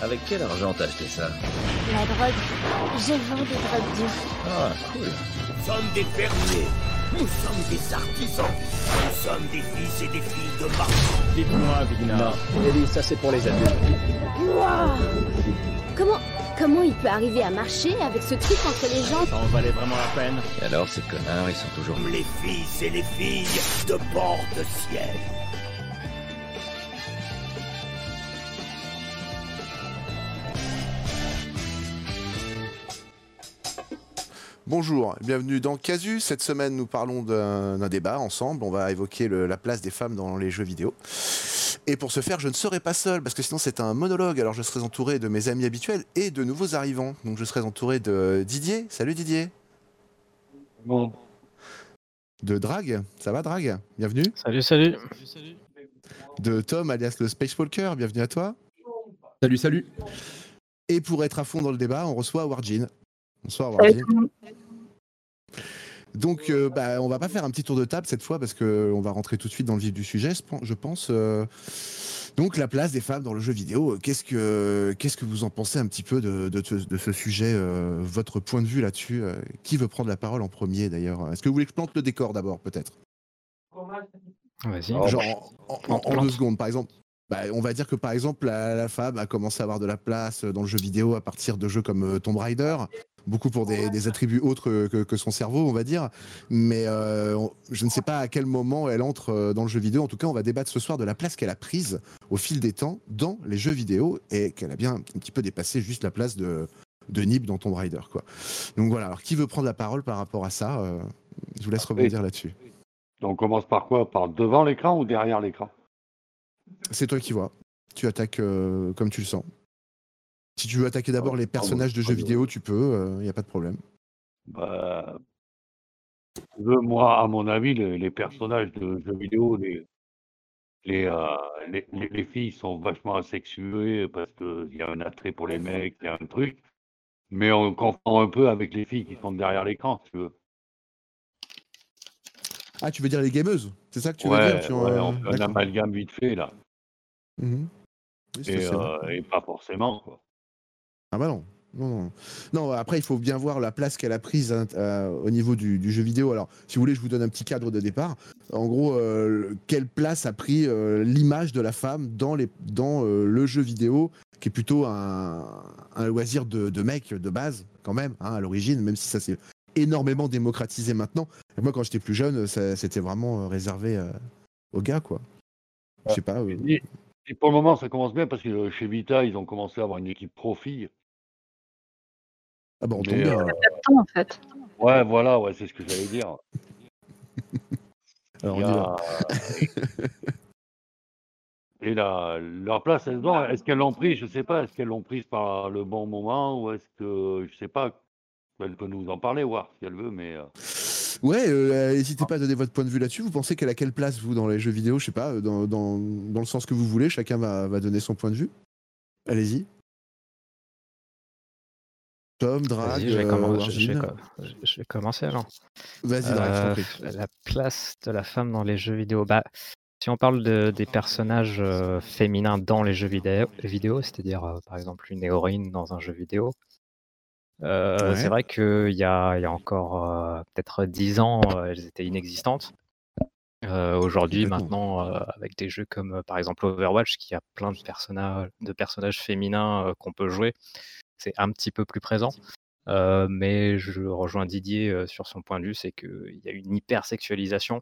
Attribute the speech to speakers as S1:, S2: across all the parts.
S1: Avec quel argent t'as acheté ça
S2: La drogue. Je vends des drogues dures.
S1: Ah, cool.
S3: Nous sommes des fermiers. Nous sommes des artisans. Nous sommes des fils et des filles de marchands.
S4: Dites-moi, Vigna.
S1: Non, Ellie, ça c'est pour les adultes.
S2: Waouh Comment Comment il peut arriver à marcher avec ce truc entre les jambes
S4: Ça en valait vraiment la peine.
S1: Et alors, ces connards, ils sont toujours...
S3: Les fils et les filles de bord de ciel.
S5: Bonjour, bienvenue dans Casu. Cette semaine, nous parlons d'un débat ensemble. On va évoquer le- la place des femmes dans les jeux vidéo. Et pour ce faire, je ne serai pas seul, parce que sinon c'est un monologue. Alors je serai entouré de mes amis habituels et de nouveaux arrivants. Donc je serai entouré de Didier. Salut Didier.
S6: Bon,
S5: De Drag. Ça va Drag? Bienvenue.
S7: Salut, salut.
S5: De Tom, alias le Space Walker. Bienvenue à toi.
S8: Salut, salut.
S5: Et pour être à fond dans le débat, on reçoit Warjin. Bonsoir Warjin. Donc, euh, bah, on va pas faire un petit tour de table cette fois parce que on va rentrer tout de suite dans le vif du sujet, je pen- je pense. euh. Donc, la place des femmes dans le jeu vidéo. Qu'est-ce que qu'est-ce que vous en pensez un petit peu de, de ce- de ce sujet euh, Votre point de vue là-dessus euh, Qui veut prendre la parole en premier d'ailleurs? Est-ce que vous voulez que je plante le décor d'abord, peut-être?
S7: Vas-y.
S5: Genre en, en-
S7: plante,
S5: en deux secondes, par exemple. Bah, on va dire que par exemple, la, la femme a commencé à avoir de la place dans le jeu vidéo à partir de jeux comme euh, Tomb Raider, beaucoup pour des, des attributs autres que, que- que son cerveau, on va dire. Mais euh, on- je ne sais pas à quel moment elle entre euh, dans le jeu vidéo. En tout cas, on va débattre ce soir de la place qu'elle a prise au fil des temps dans les jeux vidéo et qu'elle a bien un petit peu dépassé juste la place de, de Nib dans Tomb Raider. Quoi. Donc voilà, alors qui veut prendre la parole par rapport à ça Euh, Je vous laisse rebondir là-dessus.
S6: donc on commence par quoi? Par devant l'écran ou derrière l'écran?
S5: C'est toi qui vois. Tu attaques euh, comme tu le sens. Si tu veux attaquer d'abord les personnages de jeux vidéo, tu peux, il n'y a pas de problème.
S6: bah, Moi, à mon avis, les, les personnages de jeux vidéo, les, les, euh, les, les- les filles sont vachement asexuées parce qu'il y a un attrait pour les mecs, il y a un truc. Mais on confond un peu avec les filles qui sont derrière l'écran, si tu veux.
S5: Ah, tu veux dire les gameuses? C'est ça que tu veux dire tu
S6: ouais,
S5: en-
S6: on fait un amalgame vite fait, là.
S5: Oui,
S6: Et,
S5: vrai.
S6: euh, et pas forcément, quoi.
S5: Ah bah non. Non, non. Non, après, il faut bien voir la place qu'elle a prise hein, euh, au niveau du, du jeu vidéo. Alors, si vous voulez, je vous donne un petit cadre de départ. En gros, euh, quelle place a pris euh, l'image de la femme dans, les, dans euh, le jeu vidéo, qui est plutôt un, un loisir de, de mec de base, quand même, hein, à l'origine, même si ça s'est énormément démocratisé maintenant. Et moi, quand j'étais plus jeune, ça- c'était vraiment réservé euh, aux gars, quoi. Je sais pas. euh,
S6: Et, et pour le moment, ça commence bien parce que euh, chez Vita, ils ont commencé à avoir une équipe pro-filles.
S5: Ah bah, on tombe
S6: Mais,
S5: bien.
S6: euh,
S9: en fait.
S6: Ouais, voilà, ouais, c'est ce que j'allais dire.
S5: Alors, on
S6: Il y
S5: y
S6: a-
S5: va.
S6: Et la, leur place, elles ont- est-ce qu'elles l'ont prise? Je sais pas. Est-ce qu'elles l'ont prise par le bon moment ou est-ce que, je sais pas, elle peut nous en parler, voir si elle veut, mais euh,
S5: Ouais, euh, n'hésitez pas à donner votre point de vue là-dessus. Vous pensez qu'elle a quelle place, vous, dans les jeux vidéo Je sais pas, euh, dans, dans, dans le sens que vous voulez, chacun va, va donner son point de vue? Allez-y. Tom, Drag,
S7: je, vais
S5: euh,
S7: commen- je- vais je- commencer alors.
S5: Vas-y, Drag,
S7: Euh, la place de la femme dans les jeux vidéo. Bah, si on parle de- des personnages euh, féminins dans les jeux vidéo, vidéo c'est-à-dire euh, par exemple une héroïne dans un jeu vidéo, euh,
S5: Ouais.
S7: c'est vrai qu'il y y a encore euh, peut-être 10 ans, euh, elles étaient inexistantes. Euh, Aujourd'hui, maintenant, euh, avec des jeux comme euh, par exemple Overwatch, qui a plein de personnages, de personnages féminins euh, qu'on peut jouer, c'est un petit peu plus présent. Euh, mais je rejoins Didier euh, sur son point de vue, c'est qu'il y a une hypersexualisation.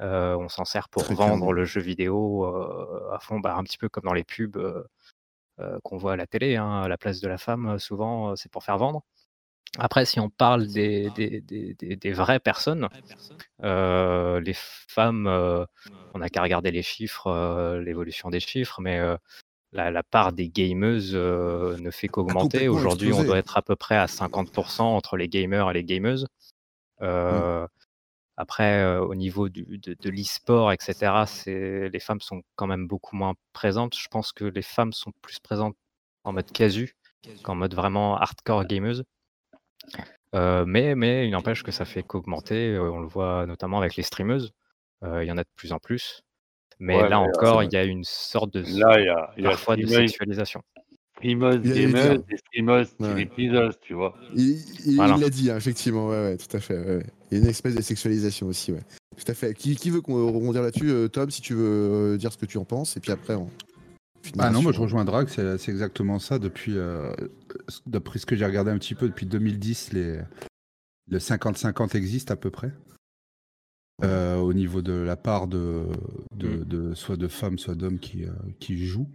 S7: Euh, on s'en sert pour
S5: Très
S7: vendre le jeu vidéo euh, à fond, bah, un petit peu comme dans les pubs euh, euh, qu'on voit à la télé. hein, à la place de la femme, euh, souvent, euh, c'est pour faire vendre. Après, si on parle des, des, des- des- des vraies personnes, euh, les femmes, euh, on n'a qu'à regarder les chiffres, euh, l'évolution des chiffres, mais la, la part des gameuses ne fait qu'augmenter.
S5: complètement
S7: Aujourd'hui, on doit être à peu près à 50% entre les gamers et les gameuses. Euh, Après, au niveau du- de, de l'e-sport, etc., les femmes sont quand même beaucoup moins présentes. Je pense que les femmes sont plus présentes en mode casu qu'en mode vraiment hardcore gameuse. Euh, mais, mais il n'empêche que ça fait qu'augmenter. euh, on le voit notamment avec les streameuses. Euh, Il y en a de plus en plus. Mais
S6: Ouais,
S7: là
S6: mais,
S7: encore, il y a une sorte de
S6: là, il y a, y a
S7: parfois de sexualisation.
S6: streameuse
S5: Il allait le
S6: gameuse
S5: dire.
S6: et streameuse
S5: Ouais.
S6: télépiseuse, tu vois.
S5: Il
S7: Voilà.
S5: l'a dit, hein, effectivement, ouais, ouais, tout à fait. ouais. Il y a une espèce de sexualisation aussi, ouais. Tout à fait. Qui, qui veut qu'on rebondir là-dessus Tom, si tu veux dire ce que tu en penses, et puis après, on.
S4: Ah non, moi je rejoins Drag, c'est exactement ça. Depuis, euh, d'après ce que j'ai regardé un petit peu, depuis 2010, les, le 50-50 existe à peu près. Euh, au niveau de la part de, de,
S7: Mm.
S4: de- soit de femmes, soit d'hommes qui, euh, qui jouent.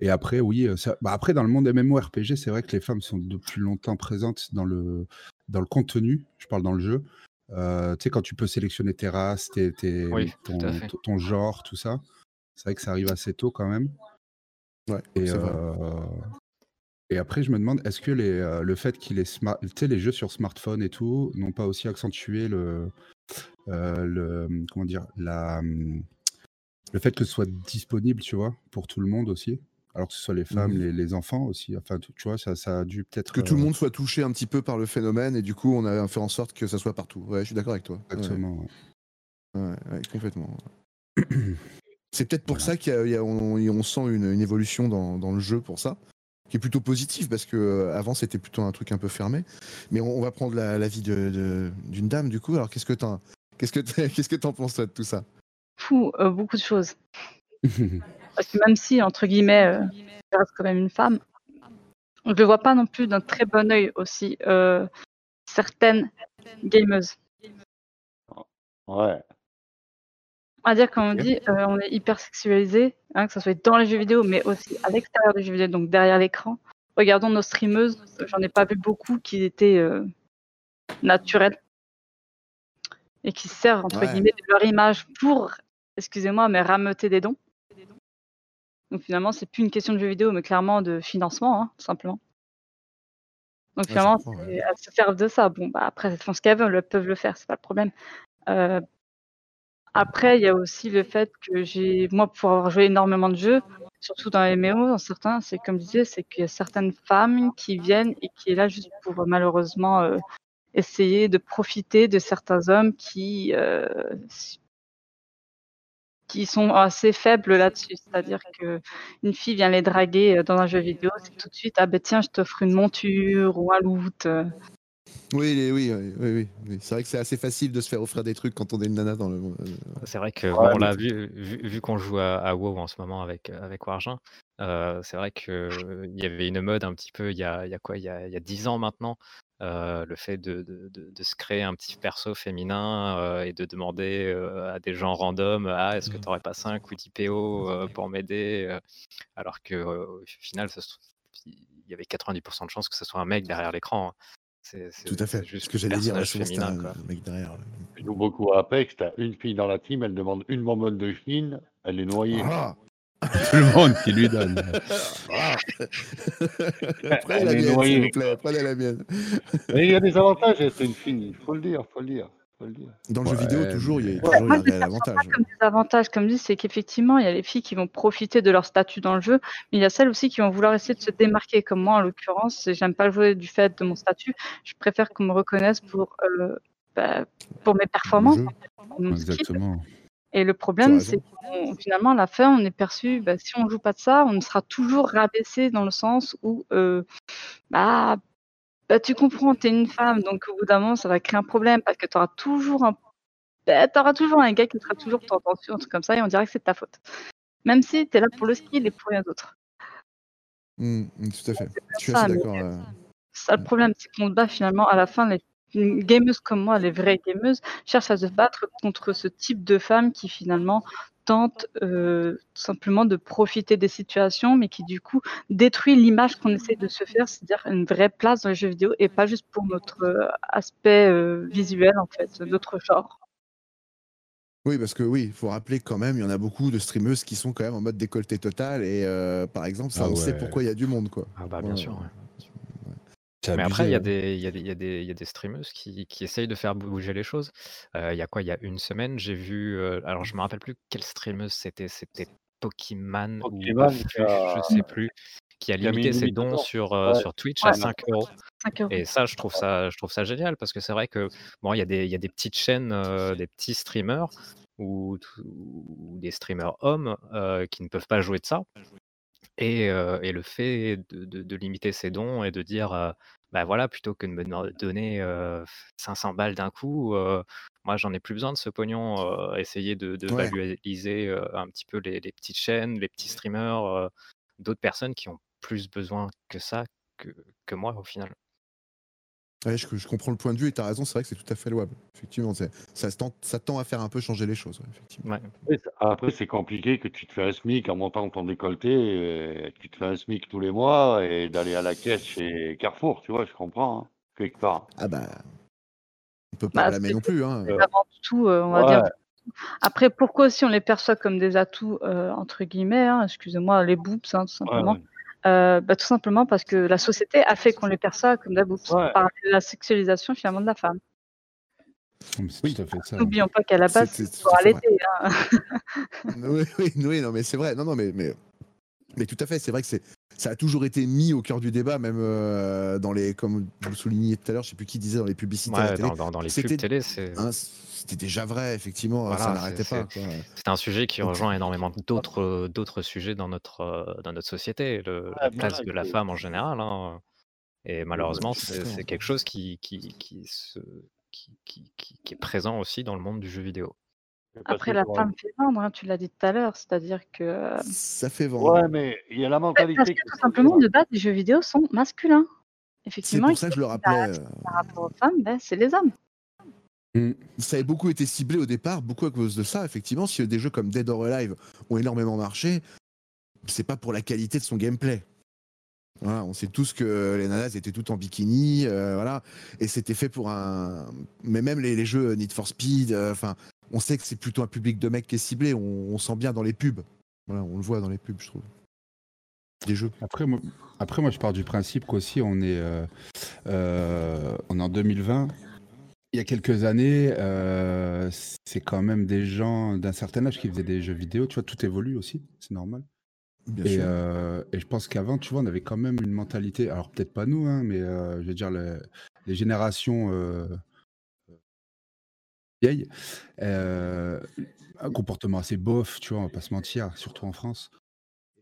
S4: Et après, oui, euh, ça- bah après dans le monde MMORPG, c'est vrai que les femmes sont depuis longtemps présentes dans le, dans le contenu, je parle dans le jeu. Tu sais, quand tu peux sélectionner tes races, tes,
S7: Oui,
S4: ton genre, tout ça. C'est vrai que ça arrive assez tôt quand même.
S5: Ouais,
S4: Et,
S5: c'est vrai.
S4: euh, et après, je me demande, est-ce que les, euh, le fait qu'il est smart, les jeux sur smartphone et tout, n'ont pas aussi accentué le, euh, le, comment dire, la, le fait que ce soit disponible, tu vois, pour tout le monde aussi, alors que ce soit les femmes,
S5: Mhm.
S4: les, les enfants aussi. Enfin, tu tu vois, ça, ça a dû peut-être.
S5: Que tout le monde soit touché un petit peu par le phénomène, et du coup, on a fait en sorte que ça soit partout. Ouais, je suis d'accord avec toi.
S4: Exactement. ouais.
S5: ouais, ouais, complètement. C'est peut-être pour ça qu'on on, on sent une, une évolution dans, dans le jeu pour ça, qui est plutôt positif parce que euh, avant c'était plutôt un truc un peu fermé. Mais on, on va prendre la- l'avis de- de- d'une dame du coup. Alors qu'est-ce que t'en qu'est-ce que t'en- qu'est-ce que t'en penses toi de tout ça?
S8: Fou, euh, beaucoup de choses. Parce que même si, entre guillemets, euh, je reste quand même une femme, je ne vois pas non plus d'un très bon œil aussi euh, certaines gameuses.
S6: Ouais.
S8: On va dire quand on dit euh, on est hyper sexualisé, hein, que ce soit dans les jeux vidéo, mais aussi à l'extérieur des jeux vidéo, donc derrière l'écran. Regardons nos streameuses, j'en ai pas vu beaucoup qui étaient euh, naturelles et qui servent entre
S5: Ouais.
S8: guillemets de leur image pour, excusez-moi, mais rameuter des dons. Donc finalement, c'est plus une question de jeux vidéo, mais clairement de financement, hein, tout simplement. Donc
S5: je
S8: finalement,
S5: ouais.
S8: elles se servent de ça. Bon, bah après, elles font ce qu'elles veulent, elles peuvent le faire, c'est pas le problème. Euh, après, il y a aussi le fait que j'ai, moi, pour avoir joué énormément de jeux, surtout dans les MMO, dans certains, c'est comme je disais, c'est qu'il y a certaines femmes qui viennent et qui est là juste pour euh, malheureusement euh, essayer de profiter de certains hommes qui euh, qui sont assez faibles là-dessus. C'est-à-dire que une fille vient les draguer dans un jeu vidéo, c'est tout de suite ah ben tiens, je t'offre une monture ou un loot.
S5: Oui, oui, oui, oui. C'est vrai que c'est assez facile de se faire offrir des trucs quand on est une nana dans le. euh,
S7: C'est vrai que
S6: Ouais,
S7: bon,
S6: mais
S7: là, vu, vu, vu qu'on joue à, à WoW en ce moment avec, avec Wargin, euh, c'est vrai qu'il y avait une mode un petit peu il y a, il y a quoi, il y a, il y a 10 ans maintenant, euh, le fait de, de, de- de se créer un petit perso féminin euh, et de demander euh, à des gens random Ah, est-ce que tu n'aurais pas 5 ou 10 PO euh, pour m'aider Alors que euh, au final, ça se trouve, il y avait 90% de chances que ce soit un mec derrière l'écran. Hein. C'est c'est-
S5: Tout à fait.
S7: c'est juste
S5: Ce que j'allais dire,
S7: féminin.
S5: un
S7: quoi.
S5: mec derrière.
S6: Je joue beaucoup à Apex, t'as une fille dans la team, elle demande une bonbonne de Chine, elle est noyée.
S5: Ah
S4: Tout le monde qui lui donne.
S5: Ah Prenez
S6: Elle
S5: la mienne, s'il vous plaît. Prenez la mienne.
S6: Mais il y a des avantages, et c'est une fille, il faut le dire, faut le dire, faut le dire.
S5: Dans le jeu vidéo, toujours, il y a toujours il y a
S8: Moi,
S5: un avantage.
S8: comme des avantages, comme dit, c'est qu'effectivement, il y a les filles qui vont profiter de leur statut dans le jeu, mais il y a celles aussi qui vont vouloir essayer de se démarquer, comme moi en l'occurrence. J'aime pas jouer du fait de mon statut. Je préfère qu'on me reconnaisse pour, euh, bah, pour mes performances, skill.
S4: Exactement.
S8: Et le problème, c'est que finalement, à la fin, on est perçu, bah, si on joue pas de ça, on sera toujours rabaissé dans le sens où, euh, bah, bah, tu comprends, tu es une femme, donc au bout d'un moment, ça va créer un problème parce que tu auras toujours un, bah, t'auras toujours un gars qui sera toujours tendancieux, un truc comme ça, et on dirait que c'est de ta faute. Même si tu es là pour le skill et pour rien d'autre.
S5: Mm, mm, tout à fait. Je suis
S8: ça,
S5: assez
S8: mais-
S5: d'accord. euh.
S8: C'est ça le problème, c'est qu'on se bat finalement à la fin, les les gameuses comme moi, les vraies gameuses, cherchent à se battre contre ce type de femmes qui finalement tentent euh, tout simplement de profiter des situations, mais qui du coup détruit l'image qu'on essaie de se faire, c'est-à-dire une vraie place dans les jeux vidéo et pas juste pour notre euh, aspect euh, visuel en fait, notre genre.
S5: Oui, parce que oui, il faut rappeler quand même, il y en a beaucoup de streameuses qui sont quand même en mode décolleté total. Et euh, par exemple, ça,
S4: Ah
S5: on sait pourquoi il y a du monde. quoi.
S7: Ah bah bien
S5: Ouais.
S7: sûr. ouais.
S4: C'est
S7: Mais après, il y a
S4: hein.
S7: des, il y a des, il y a des, il y a des streameuses qui, qui essayent de faire bouger les choses. Euh, il y a quoi? Il y a une semaine, j'ai vu. euh, alors, je me rappelle plus quelle streameuse c'était. C'était Pokémon ou
S6: Pokémon
S7: Buffus,
S6: qui a-
S7: je sais plus, qui a
S6: qui a mis
S7: limité
S6: une
S7: ses
S6: limite
S7: dons sur, euh,
S6: Ouais.
S7: sur Twitch à
S8: Ouais.
S7: 5 euros.
S8: 5 euros.
S7: Et ça, je trouve ça, je trouve ça génial parce que c'est vrai que bon, il y a des, il y a des petites chaînes, euh, des petits streamers ou, ou des streamers hommes euh, qui ne peuvent pas jouer de ça. Et, euh, et le fait de, de- de limiter ses dons et de dire, euh, bah voilà, plutôt que de me don- donner euh, 500 balles d'un coup, moi j'en ai plus besoin de ce pognon. essayer de, de
S5: Ouais.
S7: valoriser un petit peu les, les petites chaînes, les petits streamers, d'autres personnes qui ont plus besoin que ça que, que moi au final.
S5: Ouais, je, je comprends le point de vue et tu as raison, c'est vrai que c'est tout à fait louable. Effectivement, ça, tend, ça tend à faire un peu changer les choses. ouais, effectivement.
S7: Ouais.
S6: Après, c'est- compliqué que tu te fais un SMIC en montant ton décolleté, et tu te fais un SMIC tous les mois et d'aller à la caisse chez Carrefour, tu vois, je comprends, hein, quelque part.
S5: Ah bah, on peut pas
S8: Bah,
S5: blâmer non plus. Hein.
S6: Euh,
S8: Avant tout, euh, on va
S6: Ouais.
S8: dire. Après, pourquoi aussi on les perçoit comme des atouts, euh, entre guillemets, hein, excusez-moi, les boobs, hein, tout
S6: Ouais,
S8: simplement. Euh, bah, tout simplement parce que la société a fait qu'on les perçoit comme des boobs,
S6: Ouais.
S8: par la sexualisation finalement de la femme.
S5: Oui.
S4: tout à fait ça.
S8: N'oublions pas qu'à la base,
S5: C'est-
S8: pour allaiter. Hein.
S5: oui, oui, oui, non, mais c'est vrai. Non, non, mais, mais, mais tout à fait. C'est vrai que c'est, ça a toujours été mis au cœur du débat, même euh, dans les, comme vous le souligniez tout à l'heure, je sais plus qui disait dans les publicités à la
S7: Ouais,
S5: télé.
S7: dans, dans- dans les pubs télé, c'est
S5: hein, c'était déjà vrai, effectivement.
S7: Voilà,
S5: ça n'arrêtait
S7: c'est-
S5: pas.
S7: c'est un sujet qui rejoint énormément d'autres d'autres sujets dans notre, euh, dans notre société, le- la
S6: Ouais,
S7: place
S6: voilà,
S7: de la femme en général. hein. Et malheureusement, c'est quelque chose qui, qui, qui, se- qui- qui est présent aussi dans le monde du jeu vidéo.
S6: Parce
S8: Après,
S6: que
S8: la
S6: pour-
S8: femme fait vendre, hein, tu l'as dit tout à l'heure, c'est-à-dire que. euh,
S5: Ça fait vendre.
S6: Ouais, mais il y a la
S8: Parce
S6: mentalité.
S8: que
S6: qui
S8: tout simplement, de base, les jeux vidéo sont masculins.
S5: C'est
S8: Effectivement,
S5: pour
S8: ils
S5: ça que je le rappelais. euh,
S8: par rapport aux femmes, ben, c'est les hommes.
S4: Mm.
S5: ça avait beaucoup été ciblé au départ, beaucoup à cause de ça. Effectivement, si des jeux comme Dead or Alive ont énormément marché, c'est pas pour la qualité de son gameplay. Voilà, on sait tous que les nanas étaient toutes en bikini, euh, voilà, et c'était fait pour un. Mais même les, les jeux Need for Speed, euh, enfin, on sait que c'est plutôt un public de mecs qui est ciblé. On, on sent bien dans les pubs. Voilà, on le voit dans les pubs, je trouve. Des jeux.
S4: Après moi, après, moi, je pars du principe qu'aussi, on est, euh, euh, on est en 2020. Il y a quelques années, euh, c'est quand même des gens d'un certain âge qui faisaient des jeux vidéo. Tu vois, tout évolue aussi, c'est normal.
S5: Bien
S4: Et,
S5: sûr.
S4: et je pense qu'avant, tu vois, on avait quand même une mentalité, alors peut-être pas nous, hein, mais je veux dire, les générations vieilles, euh, un comportement assez bof, tu vois, on va pas se mentir, surtout en France.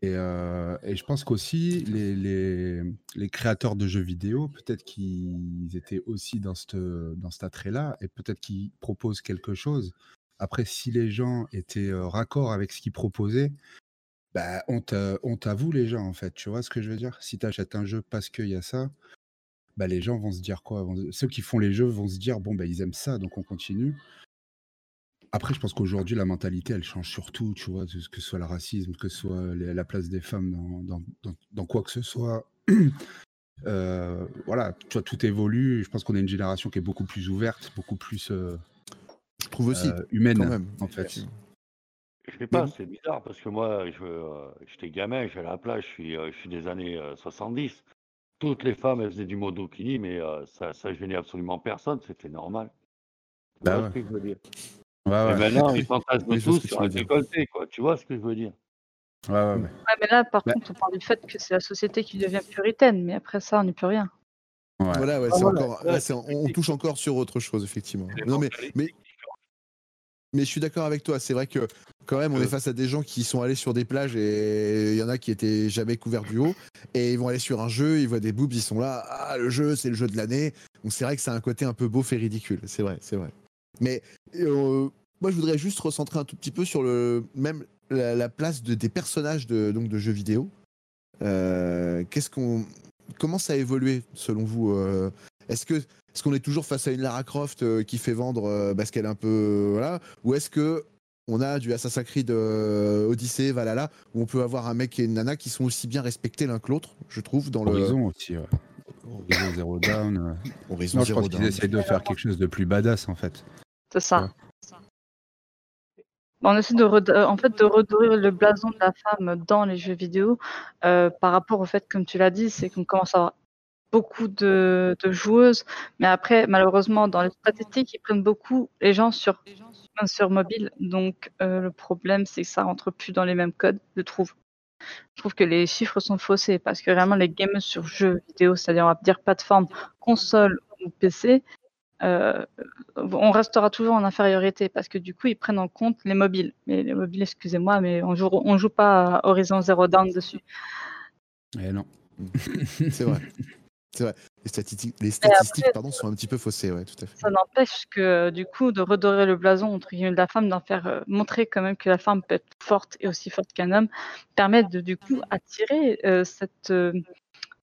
S4: Et, euh, et je pense qu'aussi, les, les, les créateurs de jeux vidéo, peut-être qu'ils étaient aussi dans, cette, dans cet attrait-là, et peut-être qu'ils proposent quelque chose. Après, si les gens étaient euh, raccord avec ce qu'ils proposaient, bah, à vous, les gens, en fait. Tu vois ce que je veux dire? Si tu achètes un jeu parce qu'il y a ça, bah, les gens vont se dire quoi? Vont- Ceux qui font les jeux vont se dire, bon, bah, ils aiment ça, donc on continue. Après, je pense qu'aujourd'hui, la mentalité, elle change surtout, tu vois, que ce soit le racisme, que ce soit les- la place des femmes dans, dans- dans- dans quoi que ce soit. Euh, voilà, tu vois, tout évolue. Je pense qu'on est une génération qui est beaucoup plus ouverte, beaucoup plus euh,
S5: Je trouve aussi,
S4: euh, humaine,
S5: quand même.
S4: en fait.
S6: Je sais pas, c'est bizarre parce que moi, je, euh, j'étais gamin, j'allais à la plage, je suis, euh, je suis des années euh, 70. Toutes les femmes, elles faisaient du modokini, mais euh, ça, ça gênait absolument personne, c'était normal. Tu
S4: Bah
S6: vois
S4: ouais.
S6: ce que je veux dire?
S4: Ouais,
S6: Et maintenant, ils fantasment tous sur un
S5: dire.
S6: décolleté, quoi. Tu vois ce que je veux dire?
S4: Ouais, ouais, ouais.
S8: Ouais, mais là, par
S4: Bah-
S8: contre, on parle du fait que c'est la société qui devient puritaine, mais après ça, on n'y peut rien.
S4: Ouais.
S5: Voilà, ouais,
S6: Ah,
S5: c'est
S6: voilà.
S5: encore,
S6: Ouais,
S5: là, c'est-
S6: c'est
S5: on, touche encore sur autre chose, effectivement. Non, mais. Mais je suis d'accord avec toi. C'est vrai que quand même, on
S6: Euh.
S5: est face à des gens qui sont allés sur des plages et il y en a qui étaient jamais couverts du haut et ils vont aller sur un jeu, ils voient des boobs, ils sont là. Ah, le jeu, c'est le jeu de l'année. Donc c'est vrai que c'est un côté un peu beauf et ridicule. C'est vrai, c'est vrai. Mais euh, moi, je voudrais juste recentrer un tout petit peu sur le même la, la place de, des personnages de, donc, de jeux vidéo. Euh, Qu'est-ce qu'on, comment ça a évolué selon vous euh, Est-ce que est-ce qu'on est toujours face à une Lara Croft euh, qui fait vendre euh, parce qu'elle est un peu euh, voilà, ou est-ce que on a du Assassin's Creed euh, Odyssey, Valhalla, où on peut avoir un mec et une nana qui sont aussi bien respectés l'un que l'autre, je trouve, dans le
S4: Horizon aussi, ouais. Horizon Zero Down. euh.
S5: Horizon
S4: Non, je
S5: Zero
S4: pense qu'ils essayent de faire quelque chose de plus badass, en fait.
S8: C'est ça.
S4: Ouais.
S8: On essaie de, en fait, de redorer le blason de la femme dans les jeux vidéo euh, par rapport au fait, comme tu l'as dit, c'est qu'on commence à avoir beaucoup de, de joueuses, mais après, malheureusement, dans les statistiques, ils prennent beaucoup les gens sur, sur mobile. Donc, euh, le problème, c'est que ça rentre plus dans les mêmes codes, je trouve. Je trouve que les chiffres sont faussés parce que vraiment, les gamers sur jeux vidéo, c'est-à-dire, on va dire plateforme, console ou PC, euh, on restera toujours en infériorité parce que du coup, ils prennent en compte les mobiles. Mais les mobiles, excusez-moi, mais on joue, on joue pas à Horizon Zero Dawn dessus.
S4: Eh non.
S5: C'est vrai. C'est vrai. Les statistiques, les
S8: après,
S5: statistiques pardon, sont un petit peu faussées, ouais, tout à fait.
S8: Ça n'empêche que du coup de redorer le blason entre guillemets de la femme, d'en faire euh, montrer quand même que la femme peut être forte et aussi forte qu'un homme, permet de du coup attirer euh, cette euh,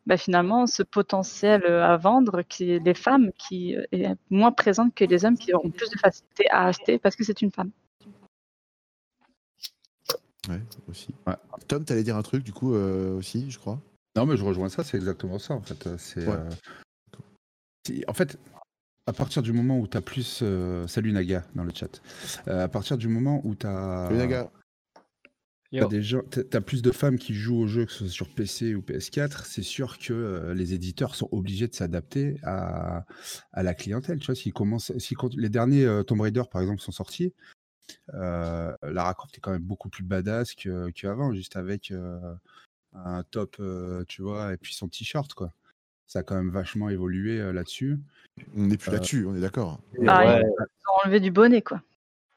S8: bah, finalement ce potentiel euh, à vendre qui est les femmes qui euh, est moins présente que les hommes qui auront plus de facilité à acheter parce que c'est une femme.
S5: Ouais, aussi.
S4: Ouais.
S5: Tom, t'allais dire un truc du coup euh, aussi, je crois?
S4: Non, mais je rejoins ça, c'est exactement ça en fait. Euh, C'est,
S5: Ouais.
S4: euh, en fait, à partir du moment où tu as plus. euh, salut Naga dans le chat. Euh, à partir du moment où tu as.
S5: Naga,
S7: Yo.
S4: des gens, t'as- t'as plus de femmes qui jouent au jeu, que ce soit sur PC ou PS4, c'est sûr que euh, les éditeurs sont obligés de s'adapter à, à la clientèle. Tu vois, s'ils commencent, si quand les derniers euh, Tomb Raider par exemple sont sortis, euh, Lara Croft est quand même beaucoup plus badass que- qu'avant, juste avec euh, un top, euh, tu vois, et puis son t-shirt quoi. Ça a quand même vachement évolué euh, là-dessus.
S5: on n'est plus
S4: Euh,
S5: là-dessus, on est d'accord.
S8: Ah,
S6: Ouais.
S8: ils ont enlevé du bonnet quoi.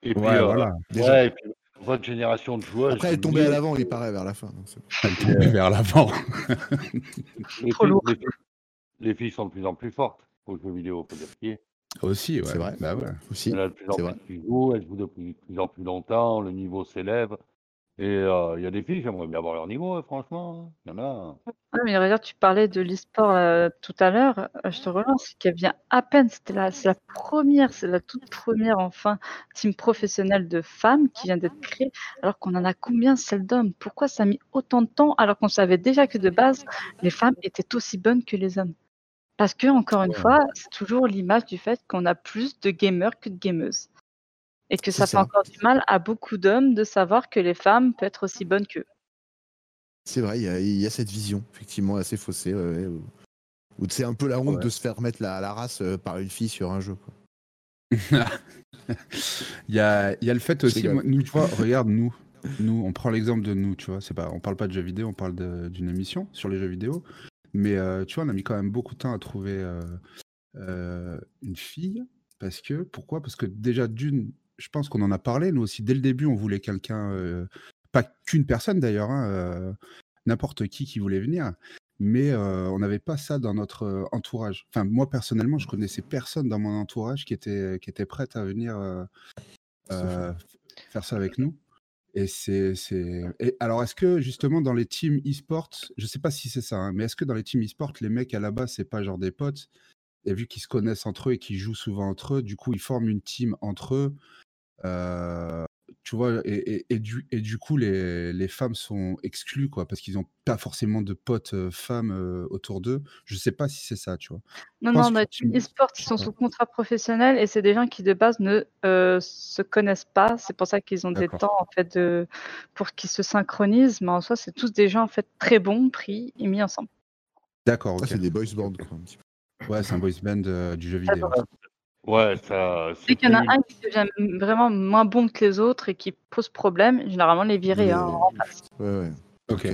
S6: Et puis,
S4: Ouais,
S6: euh,
S4: voilà.
S5: Déjà.
S6: ouais, et puis, votre génération de joueurs.
S5: Après, elle tombait
S6: dis,
S5: à l'avant, il paraît, vers la fin. donc
S4: Elle tombait vers l'avant.
S6: les
S8: Trop
S6: filles-
S8: lourd.
S6: Les filles, les filles sont de plus en plus fortes aux jeux vidéo, faut dire qui est.
S4: Aussi, ouais.
S5: C'est vrai.
S4: Bah ouais.
S5: Aussi.
S6: De plus en
S5: c'est
S6: plus jouent, elles jouent depuis de plus en plus longtemps, le niveau s'élève. Et euh, il y a des filles, j'aimerais bien avoir leur niveau, hein, franchement. Il y en a.
S8: Ah, mais regarde, tu parlais de l'e-sport euh, tout à l'heure. euh, je te relance, qui vient à peine. C'était la, c'est la première, c'est la toute première enfin team professionnelle de femmes qui vient d'être créée. Alors qu'on en a combien celle d'hommes? Pourquoi ça a mis autant de temps alors qu'on savait déjà que de base les femmes étaient aussi bonnes que les hommes? Parce que encore une
S4: Ouais.
S8: fois, c'est toujours l'image du fait qu'on a plus de gamers que de gameuses. Et que ça fait
S5: ça.
S8: encore du mal à beaucoup d'hommes de savoir que les femmes peuvent être aussi bonnes qu'eux.
S5: C'est vrai, il y, a- il y a cette vision, effectivement, assez faussée. ouais, ouais, où où c'est un peu la honte
S4: Ouais.
S5: de se faire mettre la, la race euh, par une fille sur un jeu. quoi.
S4: Il y a, il y a le fait aussi, moi, nous, tu vois, regarde, nous, nous, on prend l'exemple de nous, tu vois, c'est pas, on parle pas de jeux vidéo, on parle d'une émission sur les jeux vidéo, mais euh, tu vois, on a mis quand même beaucoup de temps à trouver euh, euh, une fille, parce que, pourquoi? Parce que déjà, d'une, je pense qu'on en a parlé, nous aussi, dès le début, on voulait quelqu'un, euh, pas qu'une personne d'ailleurs, hein, euh, n'importe qui qui voulait venir, mais euh, on n'avait pas ça dans notre entourage. Enfin, moi, personnellement, je connaissais personne dans mon entourage qui était, qui était prête à venir faire ça avec nous. Et c'est, alors, est-ce que justement dans les teams e-sport, je sais pas si c'est ça, hein, mais est-ce que dans les teams e-sport, les mecs à la base, c'est pas genre des potes, et vu qu'ils se connaissent entre eux et qu'ils jouent souvent entre eux, du coup, ils forment une team entre eux, euh, tu vois, et, et- et du, et du coup, les, les femmes sont exclues, quoi, parce qu'ils n'ont pas forcément de potes euh, femmes euh, autour d'eux. Je sais pas si c'est ça, tu vois.
S8: Non,
S4: pense
S8: non, bah,
S4: que tu-
S8: e-sport, ils sont sous contrat professionnel et c'est des gens qui de base ne euh, se connaissent pas. C'est pour ça qu'ils ont des temps en fait de, pour qu'ils se synchronisent. Mais en soi, c'est tous des gens en fait très bons, pris et mis ensemble.
S4: D'accord,
S5: Ah,
S4: ok.
S5: c'est des boys bands. Quoi, un petit peu.
S4: Ouais, c'est un boys band euh, du jeu
S8: Ah,
S4: vidéo.
S6: Ouais, ça.
S8: Dès
S6: c'est
S8: qu'il y en a un qui devient vraiment moins bon que les autres et qui pose problème, généralement les virer. Hein, en remplace.
S5: Ouais, ouais.
S4: Ok.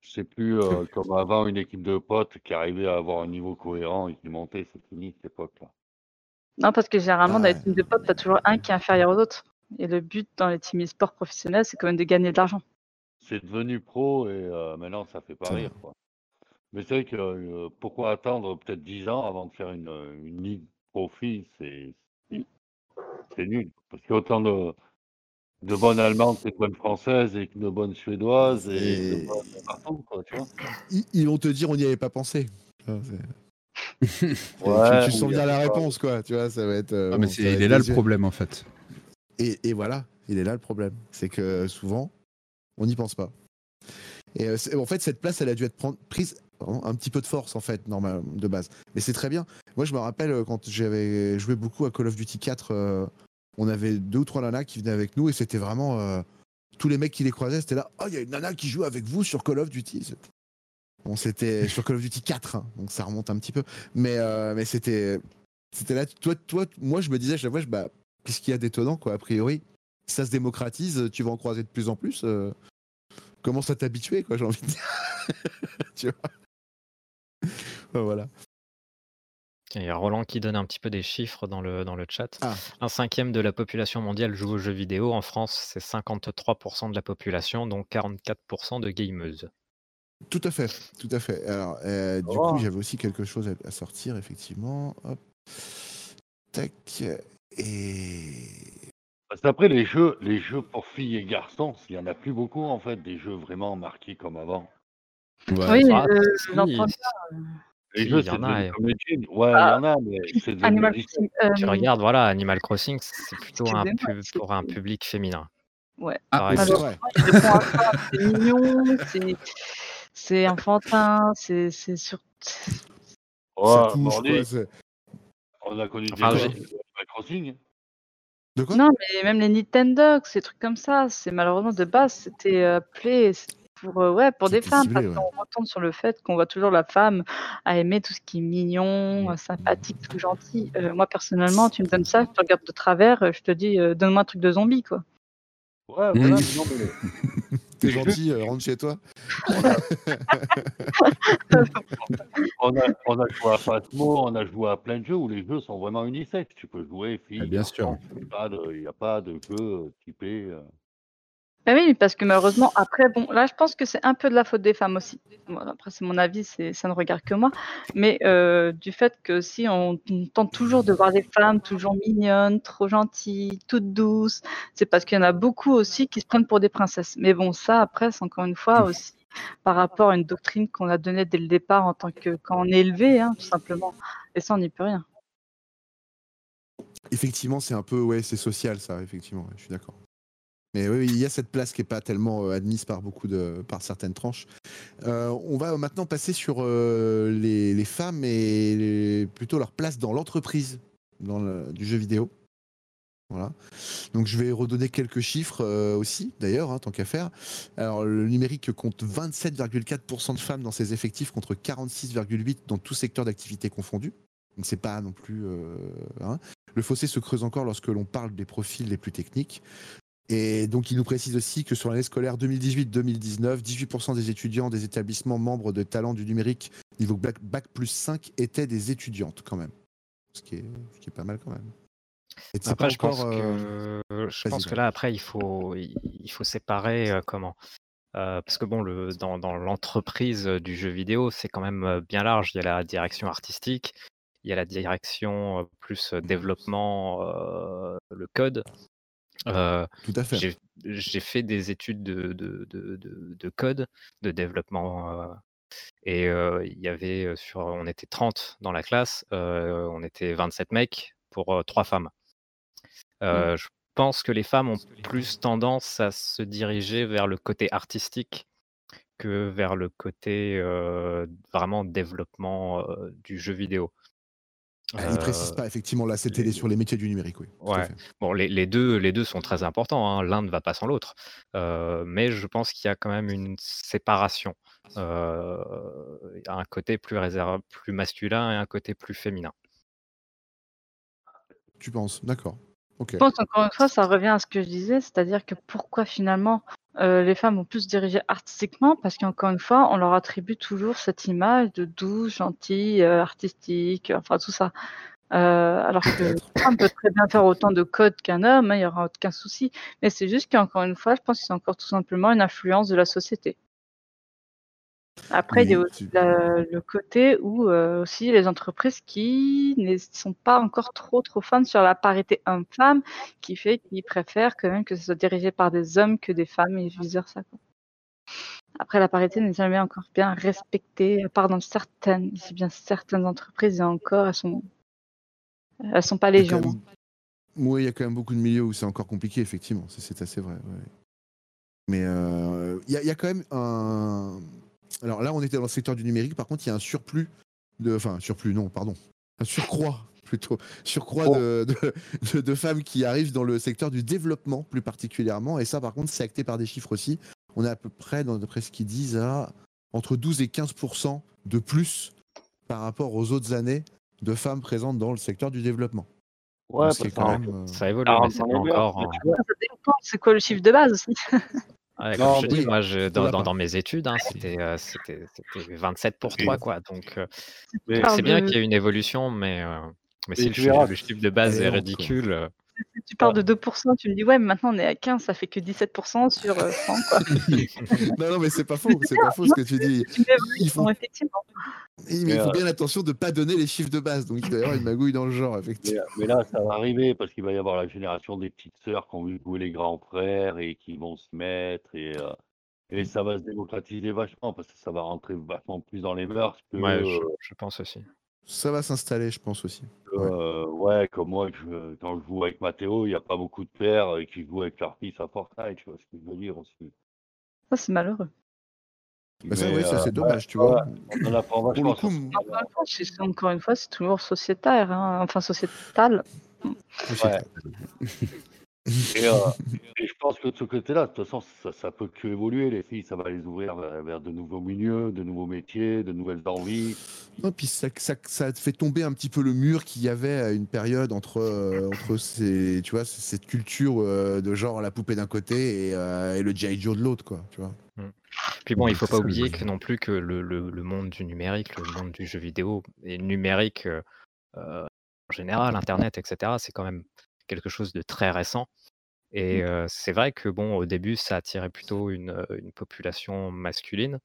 S6: C'est plus euh, comme avant une équipe de potes qui arrivait à avoir un niveau cohérent et qui montait, c'est fini cette époque-là.
S8: Non, parce que généralement,
S5: Ah
S8: dans les
S5: ouais.
S8: teams de potes, tu as toujours un qui est inférieur aux autres. Et le but dans les teams e-sport professionnels, c'est quand même de gagner de l'argent.
S6: C'est devenu pro et euh, maintenant ça fait pas rire. Quoi. Mais c'est vrai que euh, pourquoi attendre peut-être 10 ans avant de faire une, une ligue profit, c'est c'est nul. Parce qu'il y a autant de, de bonnes Allemandes que de bonnes Françaises et que de bonnes Suédoises et,
S5: Et-
S6: de bonnes partout, quoi, tu vois.
S5: Ils, ils vont te dire on n'y avait pas pensé. Tu sens bien la
S6: pas-
S5: réponse, quoi. Tu vois, ça va être. euh,
S4: Ah, mais
S5: bon,
S4: il
S5: être
S4: est là le problème en fait.
S5: Et, et voilà, il est là le problème. C'est que souvent, on n'y pense pas. Et euh, en fait, cette place, elle a dû être prendre- prise un petit peu de force, en fait, normal, de base. Mais c'est très bien. Moi, je me rappelle euh, quand j'avais joué beaucoup à Call of Duty 4, euh, on avait deux ou trois nanas qui venaient avec nous et c'était vraiment. euh, tous les mecs qui les croisaient, c'était là. Oh, il y a une nana qui joue avec vous sur Call of Duty. Bon, c'était sur Call of Duty 4, hein, donc ça remonte un petit peu. Mais, mais c'était. C'était là. Toi, toi, moi, je me disais, à chaque fois, je, bah, qu'est-ce qu'il y a d'étonnant, quoi, a priori? Ça se démocratise, tu vas en croiser de plus en plus. commence à t'habituer, quoi, j'ai envie de dire? tu vois? Voilà.
S7: Il y a Roland qui donne un petit peu des chiffres dans le, dans le chat.
S5: Ah.
S7: Un cinquième de la population mondiale joue aux jeux vidéo. En France, c'est 53% de la population, donc 44% de gameuses.
S5: Tout à fait, tout à fait. Alors, euh, du
S6: Oh.
S5: coup, j'avais aussi quelque chose à, à sortir, effectivement. Hop. Tac. Et.
S6: Parce qu'après, les jeux, les jeux pour filles et garçons, il y en a plus beaucoup en fait, des jeux vraiment marqués comme avant.
S8: Oui,
S7: Ah,
S8: euh,
S6: Les
S7: Si,
S6: jeux,
S7: il y
S6: c'est
S7: en a, et-.
S6: Ouais, il y
S8: Ah,
S6: en a, mais c'est devenu
S8: Animal
S6: ridicule.
S8: Crossing.
S7: tu
S8: euh,
S7: regardes, voilà, Animal Crossing, c'est plutôt un pub pour un public féminin.
S8: Ouais.
S4: Ah,
S5: c'est vrai.
S8: ça, c'est mignon, c'est c'est enfantin, c'est c'est sur.
S5: Ça touche, c'est-
S6: on a connu des à Animal Crossing.
S5: De quoi?
S8: Non, mais même les Nintendo, ces trucs comme ça, c'est malheureusement de base, c'était euh, appelé pour, euh, ouais, pour des femmes,
S5: ciblé,
S8: parce
S5: ouais.
S8: qu'on retombe sur le fait qu'on voit toujours la femme à aimer tout ce qui est mignon, euh, sympathique, tout gentil. Euh, moi, personnellement, tu me donnes ça, je te regarde de travers, je te dis, euh, donne-moi un truc de zombie, quoi.
S6: Ouais, voilà, mais non, mais
S5: T'es gentil, euh, rentre chez toi.
S6: on a, on a joué à Phasmo, on a joué à plein de jeux où les jeux sont vraiment unisexes. Tu peux jouer
S4: Ah, bien
S6: garçons, Il n'y a pas de, il y a pas de jeu typé. euh.
S8: Bah oui, parce que malheureusement, après, bon, là, je pense que c'est un peu de la faute des femmes aussi. Après, c'est mon avis, ça ne regarde que moi. Mais euh, du fait que si on, tente toujours de voir des femmes toujours mignonnes, trop gentilles, toutes douces, c'est parce qu'il y en a beaucoup aussi qui se prennent pour des princesses. Mais bon, ça, après, c'est encore une fois aussi par rapport à une doctrine qu'on a donnée dès le départ en tant que quand on est élevé, hein, tout simplement. Et ça, on n'y peut rien.
S5: Effectivement, c'est un peu, ouais, c'est social, ça, effectivement, je suis d'accord. Mais oui, il y a cette place qui n'est pas tellement euh, admise par beaucoup de, par certaines tranches. Euh, on va maintenant passer sur euh, les, femmes et plutôt leur place dans l'entreprise dans le- du jeu vidéo. Voilà. Donc je vais redonner quelques chiffres aussi, d'ailleurs, hein, tant qu'à faire. Alors le numérique compte 27,4% de femmes dans ses effectifs contre 46,8% dans tout secteur d'activité confondu. Donc c'est pas non plus. hein. Le fossé se creuse encore lorsque l'on parle des profils les plus techniques. Et donc, il nous précise aussi que sur l'année scolaire 2018-2019, 18% des étudiants des établissements membres de talent du numérique niveau bac, bac plus 5 étaient des étudiantes quand même. Ce qui est, ce qui est pas mal quand même. Et c'est
S7: Après,
S5: pas
S7: je pense,
S5: euh,
S7: que, je
S5: vas-y,
S7: pense que
S5: vas-y.
S7: là, après, il faut, il faut séparer euh, comment Euh, Parce que bon, le, dans, dans l'entreprise du jeu vidéo, c'est quand même bien large. Il y a la direction artistique, il y a la direction plus euh, développement, euh, le code. Euh,
S5: Tout à fait.
S7: j'ai fait des études de, de, de, de- de code, de développement, euh, et euh, il y avait sur, on était 30 dans la classe, on était 27 mecs pour euh, 3 femmes. Euh, Je pense que les femmes ont plus tendance à se diriger vers le côté artistique que vers le côté vraiment développement du jeu vidéo.
S5: Ah, il précise
S7: Euh,
S5: pas, effectivement, là, c'était
S7: les-
S5: sur les métiers du numérique, oui.
S7: Ouais. Bon, les, les deux, les deux sont très importants, hein, l'un ne va pas sans l'autre. Euh, mais je pense qu'il y a quand même une séparation. Euh, il y a un côté plus réservé, plus masculin et un côté plus féminin.
S5: Tu penses, d'accord. Ok.
S8: Je pense encore une fois, ça revient à ce que je disais, c'est-à-dire que pourquoi finalement euh, les femmes ont plus se diriger artistiquement, parce qu'encore une fois, on leur attribue toujours cette image de douce, gentille, euh, artistique, enfin tout ça. Euh, alors que une femme peut très bien faire autant de code qu'un homme, hein, il n'y aura aucun souci. Mais c'est juste qu'encore une fois, je pense que c'est encore tout simplement une influence de la société. Après, il y a aussi
S5: tu-
S8: la- le côté où euh, aussi les entreprises qui ne sont pas encore trop trop fans sur la parité homme-femme, qui fait qu'ils préfèrent quand même que ce soit dirigé par des hommes que des femmes et vice versa. quoi. Après, la parité n'est jamais encore bien respectée, à part dans certaines, c'est bien certaines entreprises et encore, elles sont, elles sont pas
S5: Il y a
S8: légion.
S5: quand même- Oui, il y a quand même beaucoup de milieux où c'est encore compliqué, effectivement. Ça, C'est assez vrai. ouais. Mais euh, il y, a- il y a quand même un. Alors là, on était dans le secteur du numérique. Par contre, il y a un surplus de. Enfin, surplus, non, pardon. Un surcroît, plutôt. Surcroît
S6: Oh.
S5: de, de- de- de femmes qui arrivent dans le secteur du développement, plus particulièrement. Et ça, par contre, c'est acté par des chiffres aussi. On est à peu près, dans- d'après ce qu'ils disent, à entre 12 et 15% de plus par rapport aux autres années de femmes présentes dans le secteur du développement.
S6: Ouais, parce
S5: quand même, euh,
S7: Ça évolue,
S6: Ah,
S7: mais c'est encore.
S8: Ça dépend, c'est quoi le chiffre de base?
S6: Non,
S7: comme je te
S5: oui,
S7: dis, moi, je- dans, mes études, hein, c'était euh, c'était- c'était 27 pour
S6: Et-
S7: 3, quoi. Donc, euh, c'est bien qu'il y ait une évolution, mais, euh, mais si le chiffre, de base
S5: est
S7: ridicule, euh,
S8: tu parles de 2%, tu me dis: «Ouais, mais maintenant on est à 15, ça fait que 17% sur, heu, 100 quoi».
S5: Non, non, mais c'est pas faux, c'est pas faux ce que tu dis. Mais
S6: Mais,
S5: il faut
S6: heu
S5: bien attention de ne pas donner les chiffres de base, donc il doit y avoir une magouille dans le genre,
S6: Mais,
S5: effectivement.
S6: mais là, ça va arriver parce qu'il va y avoir la génération des petites sœurs qui ont vu jouer les grands frères et qui vont se mettre et, heu, et ça va se démocratiser vachement parce que ça va rentrer vachement plus dans les mœurs que,
S7: Ouais, je pense aussi.
S5: Ça va s'installer, je pense aussi.
S6: que,
S5: Ouais.
S6: ouais, comme moi, je quand je joue avec Mathéo, il y a pas beaucoup de pères, heu, qui jouent avec leur fils à Fortnite, tu vois ce que je veux dire aussi?
S8: Ça, c'est malheureux.
S5: Bah, ça,
S6: Mais,
S5: oui, ça,
S6: heu,
S5: c'est
S6: ouais,
S5: dommage, tu
S6: ouais,
S5: vois?
S6: on en apprend
S5: Pour le
S6: vachement
S5: coup, m
S8: Encore une fois, c'est c'est encore une fois, c'est toujours sociétaire, hein, enfin sociétal.
S6: Ouais.
S5: sociétal.
S6: Et, je pense que de ce côté-là, de toute façon, ça ça peut qu'évoluer les filles, ça va les ouvrir vers vers de nouveaux milieux, de nouveaux métiers, de nouvelles envies.
S5: Non, puis ça ça ça te fait tomber un petit peu le mur qu'il y avait à une période entre, heu, entre ces tu vois, cette culture, heu, de genre la poupée d'un côté et le G.I. Joe de l'autre, quoi, tu vois?
S7: Mmh. Puis bon, il
S5: Donc
S7: faut pas oublier que non plus que le le le monde du numérique, le monde du jeu vidéo et numérique, en général, internet et cetera, c'est quand même quelque chose de très récent et
S6: Mmh.
S7: c'est vrai que bon, au début, ça attirait plutôt une, heu, une population masculine.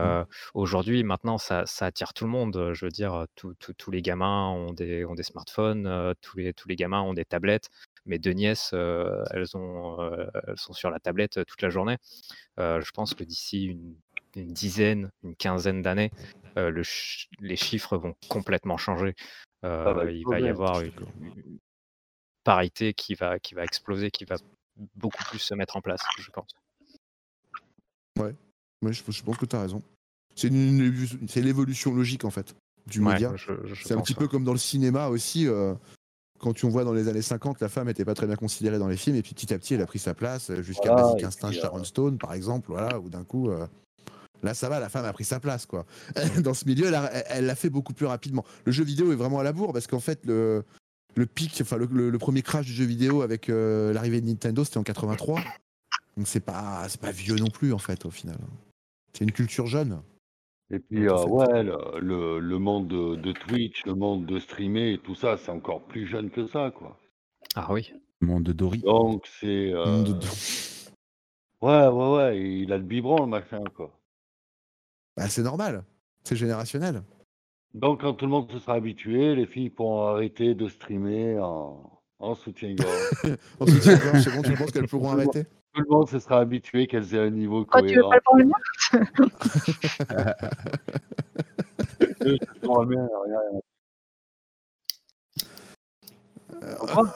S5: Mmh.
S7: Aujourd'hui, maintenant, ça ça attire tout le monde, je veux dire, tous les gamins ont des ont des smartphones, tous les tous les gamins ont des tablettes. Mes 2 nièces, elles ont, heu, elles sont sur la tablette, toute la journée. Je pense que d'ici une une dizaine, une quinzaine d'années, heu, le ch les chiffres vont complètement changer.
S6: Va
S7: Heu, il va y avoir une parité qui va qui va exploser, qui va beaucoup plus se mettre en place, je pense.
S5: Ouais, ouais, je je pense que tu as raison. C'est une une évu c'est l'évolution logique, en fait, du
S7: Ouais,
S5: média.
S7: je je
S5: C'est un petit peu comme dans le cinéma aussi, heu, quand tu on voit dans les années 50, la femme était pas très bien considérée dans les films et puis petit à petit, elle a pris sa place, heu, jusqu'à
S6: Voilà
S5: Basic Instinct,
S6: puis,
S5: Sharon Stone, par exemple, voilà, où d'un coup, là, ça va, la femme a pris sa place, quoi. Dans ce milieu, elle a elle elle l'a fait beaucoup plus rapidement. Le jeu vidéo est vraiment à la bourre parce qu'en fait, le le pic, enfin, le le le 1er crash du jeu vidéo avec, heu, l'arrivée de Nintendo, c'était en 83. Donc c'est pas c'est pas vieux non plus, en fait, au final. C'est une culture jeune.
S6: Et puis,
S5: fait
S6: ouais, le le le monde de de Twitch, le monde de streamer et tout ça, c'est encore plus jeune que ça, quoi.
S7: Ah oui.
S4: Monde de Dory.
S6: Donc c'est,
S5: Monde
S6: heu
S5: de
S6: ouais, ouais, ouais, il a le biberon, le machin, quoi.
S5: Bah, c'est normal, c'est générationnel.
S6: Donc quand tout le monde se sera habitué, les filles pourront arrêter de streamer en en soutien-gorge.
S5: En soutien-gorge, c'est bon, tu penses qu'elles pourront
S6: Tout le monde
S5: arrêter?
S6: tout le monde se sera habitué qu'elles aient un niveau
S8: Quoi, tu veux pas
S6: cohérent.
S8: le prendre?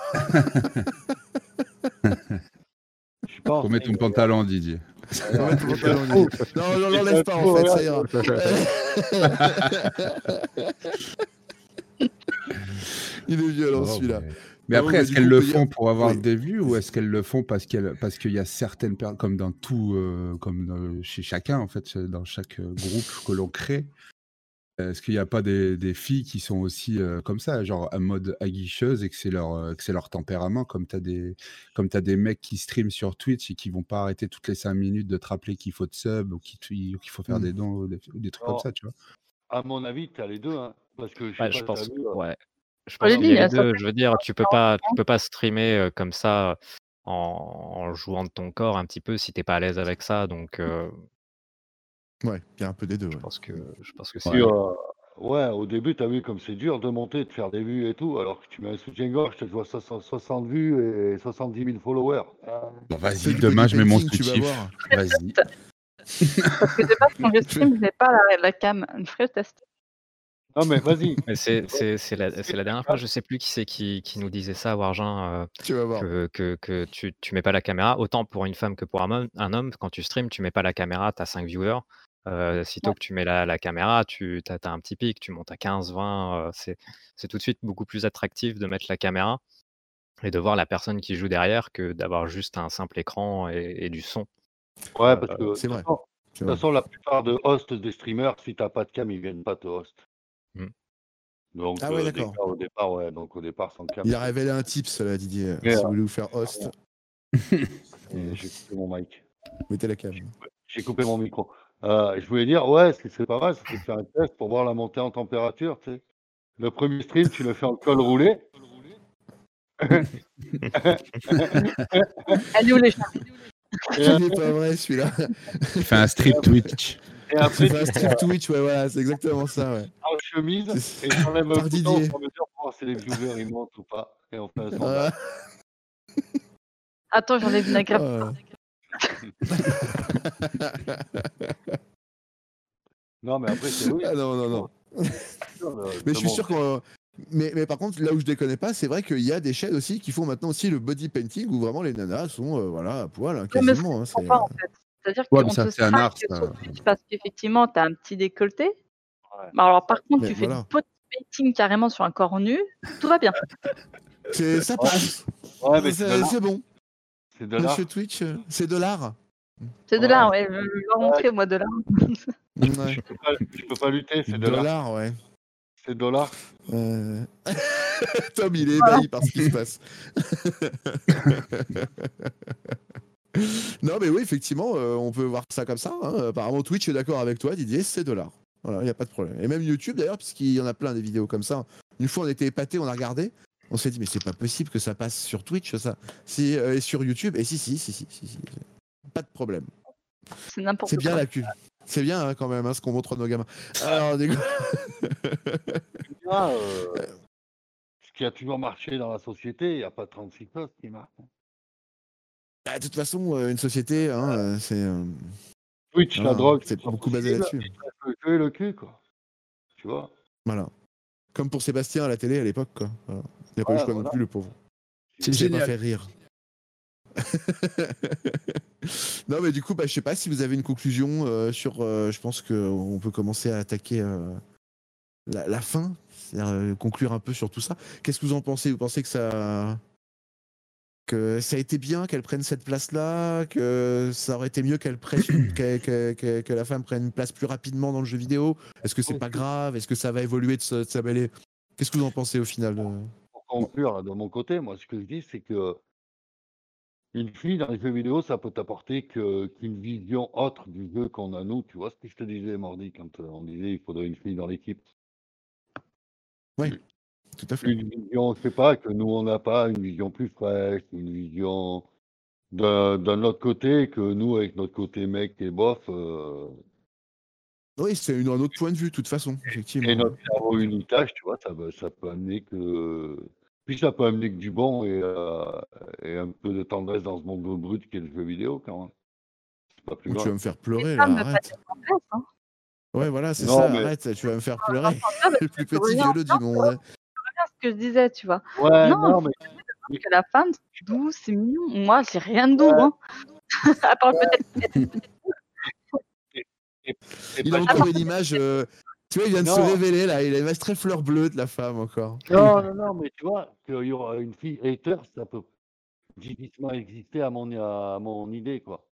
S6: Je suis pas en
S4: Remets ton pantalon, Didier.
S5: Didier. Non, non, l'enlève pas, en fait, ça ira. Il est violent,
S4: Oh,
S5: celui-là.
S4: mais mais
S5: Non,
S4: après, est-ce qu'elles le font pour avoir
S5: oui.
S4: des vues ou est-ce qu'elles le font parce qu'elles parce qu'il y a certaines per comme dans tout, heu, comme dans chez chacun, en fait, dans chaque, heu, groupe que l'on crée, est-ce qu'il y a pas des des filles qui sont aussi, heu, comme ça, genre en mode aguicheuse et que c'est leur, que c'est leur tempérament? Comme tu as des comme tu as des mecs qui streament sur Twitch et qui vont pas arrêter toutes les 5 minutes de te rappeler qu'il faut te sub ou qu'il faut faire
S5: Mmh.
S4: des dons ou des ou des trucs comme ça, tu vois?
S6: à mon avis, tu as les 2, hein, parce que je
S7: Ouais, pense
S6: vu, heu
S7: ouais, je pense qu'il y a les 2.
S8: certaines
S7: Je veux dire, tu peux pas tu
S8: hein.
S7: peux pas streamer, comme ça, en en jouant de ton corps un petit peu si tu es pas à l'aise avec ça donc
S5: Ouais, il y a un peu des 2,
S7: je
S5: ouais.
S7: pense que je pense que c'est mieux.
S6: ouais, au début, tu as vu comme c'est dur de monter, de faire des vues et tout, alors que tu mets un soutien-gorge, tu vois 60 60 vues et 70 000 followers.
S5: Fais
S4: vas-y, demain, je mets mon
S5: voir.
S4: Vas-y.
S8: Parce que de base, quand je stream, je n'ai pas la la cam. Je ferai le test.
S6: Non, mais vas-y.
S7: Mais c'est la dernière fois, je sais plus qui c'est qui qui nous disait ça, Wargin, heu,
S5: Tu vas voir.
S7: que que que tu tu mets pas la caméra. Autant pour une femme que pour un homme un homme, quand tu streams, tu mets pas la caméra, tu as 5 viewers. Heu, sitôt
S8: Ouais.
S7: que tu mets la la caméra, tu tu as un petit pic, tu montes à 15-20, heu, c'est c'est tout de suite beaucoup plus attractif de mettre la caméra et de voir la personne qui joue derrière que d'avoir juste un simple écran et et du son.
S6: Ouais, parce que de
S5: C'est
S6: toute
S5: vrai,
S6: façon de toute la plupart de hosts des streamers, si tu as pas de cam, ils viennent pas te host.
S7: Mmh.
S6: Donc
S5: Ah ouais, d'accord.
S6: au départ, ouais, donc au départ sans cam,
S5: Il a révélé un tips, là, Didier, si vous voulez vous faire host.
S6: j'ai coupé mon mic.
S5: Mettez la cam.
S6: J'ai coupé mon micro. Heu, je voulais dire, ouais, ce qui serait pas mal, c'est de faire un test pour voir la montée en température, tu sais. Le 1er stream, tu le fais en col roulé
S8: est où les chats
S5: Il n'est pas vrai celui-là.
S4: Il fait un strip Twitch.
S6: Et après,
S5: C'est un strip Twitch, ouais, voilà, c'est exactement ça, ouais.
S6: en chemise
S5: C'est-
S6: et j'enlève un
S5: Par
S6: bouton
S5: Didier.
S6: pour me dire oh, c'est les viewers, ils montent ou pas. Et on fait un sondage.
S5: Ah,
S8: Attends, j'enlève une grappe.
S6: Non, mais après, c'est oui.
S5: Ah non, non, non.
S6: euh,
S5: Mais je suis sûr qu'on. Mais, mais par contre, là où je déconne pas, c'est vrai qu'il y a des chaînes aussi qui font maintenant aussi le body painting où vraiment les nanas sont euh, voilà, à poil, hein,
S8: Non,
S5: quasiment. hein, c'est, euh,
S8: en fait. C'est-à-dire
S4: Ouais,
S8: qu'on te
S4: un art, ça.
S8: Parce qu'effectivement, tu as un petit décolleté.
S6: Ouais.
S8: Mais alors, par contre,
S5: Mais
S8: tu fais du pot painting carrément sur un corps nu, tout va bien.
S5: c'est- ça passe.
S6: Ouais, c'est
S5: bon.
S6: C'est de l'art.
S5: Monsieur Twitch, euh, c'est de l'art.
S8: C'est de
S6: Ouais.
S8: l'art, ouais. Je vais leur montrer, moi, de l'art.
S5: Ouais.
S6: Tu peux pas, peux pas lutter, c'est de l'art,
S5: ouais.
S6: C'est de l'art.
S5: Euh, Tom, il est ébahi par ce qui se passe. non, mais oui, effectivement, euh, on peut voir ça comme ça. hein. Apparemment, Twitch est d'accord avec toi, Didier, c'est de l'art. Voilà, il n'y a pas de problème. Et même YouTube, d'ailleurs, puisqu'il y en a plein des vidéos comme ça. Une fois, on était épaté, on a regardé. On s'est dit, mais c'est pas possible que ça passe sur Twitch, ça. Si, euh, et sur YouTube. Et si, si, si, si, si, si. Pas de problème.
S8: C'est n'importe
S5: C'est
S8: quoi.
S5: bien la cul. C'est bien hein, quand même hein, ce qu'on montre à nos gamins. Alors, des-
S6: Ah, euh, ce qui a toujours marché dans la société, il n'y a pas 36 postes qui marchent.
S5: Bah, de toute façon, euh, une société, hein, c'est. euh,
S6: Twitch, la drogue,
S5: C'est
S6: pas
S5: beaucoup basé là-dessus.
S6: Le cul, quoi. Tu vois?
S5: Voilà. Comme pour Sébastien à la télé à l'époque, quoi. Voilà. Il n'a pas eu le choix non plus, le pauvre.
S4: C'est
S5: n'a pas
S4: génial.
S5: fait rire. non, mais du coup, bah, je sais pas si vous avez une conclusion euh, sur. euh, je pense qu'on peut commencer à attaquer euh, la, la fin, c'est-à-dire euh, conclure un peu sur tout ça. Qu'est-ce que vous en pensez? Vous pensez que ça. que ça a été bien qu'elle prenne cette place-là Que ça aurait été mieux qu'elle prenne. que, que- que- que la femme prenne une place plus rapidement dans le jeu vidéo? Est-ce que c'est pas grave? Est-ce que ça va évoluer de, de Qu'est-ce que vous en pensez au final euh?
S6: Conclure, là, de mon côté, moi, ce que je dis, c'est que une fille dans les jeux vidéo, ça peut t'apporter qu'une vision autre du jeu qu'on a nous. Tu vois ce que je te disais, Mordi, quand euh, on disait il faudrait une fille dans l'équipe.
S5: Tout à fait.
S6: Une vision, je sais pas, que nous, on n'a pas, une vision plus fraîche, une vision d'un autre côté, que nous, avec notre côté mec et bof, euh,
S5: Oui, c'est un autre point de vue, de toute façon, effectivement.
S6: et notre cerveau unitage, tu vois, ça, ça peut amener que. Puis ça peut amener que du bon et, euh, et un peu de tendresse dans ce monde brut qu'est le jeu vidéo, quand même. C'est pas plus
S5: Ou tu vas me faire pleurer, là, arrête.
S8: hein.
S5: Ouais, voilà, c'est ça,
S6: mais-
S5: arrête, tu vas me faire pleurer. Le plus petit violeux du monde.
S8: à ce que je disais, tu vois.
S6: Ouais,
S8: Non,
S6: non, mais.
S8: Que la femme, c'est doux, c'est mignon. Moi, j'ai rien de doux, hein. à part peut-être
S5: Il a encore une image. euh, Tu vois, il vient de se révéler, là. Il a une image très fleur bleue de la femme, encore.
S6: Non, non, non, mais tu vois, qu'il y aura une fille hater, ça peut difficilement exister à mon, à mon idée, quoi.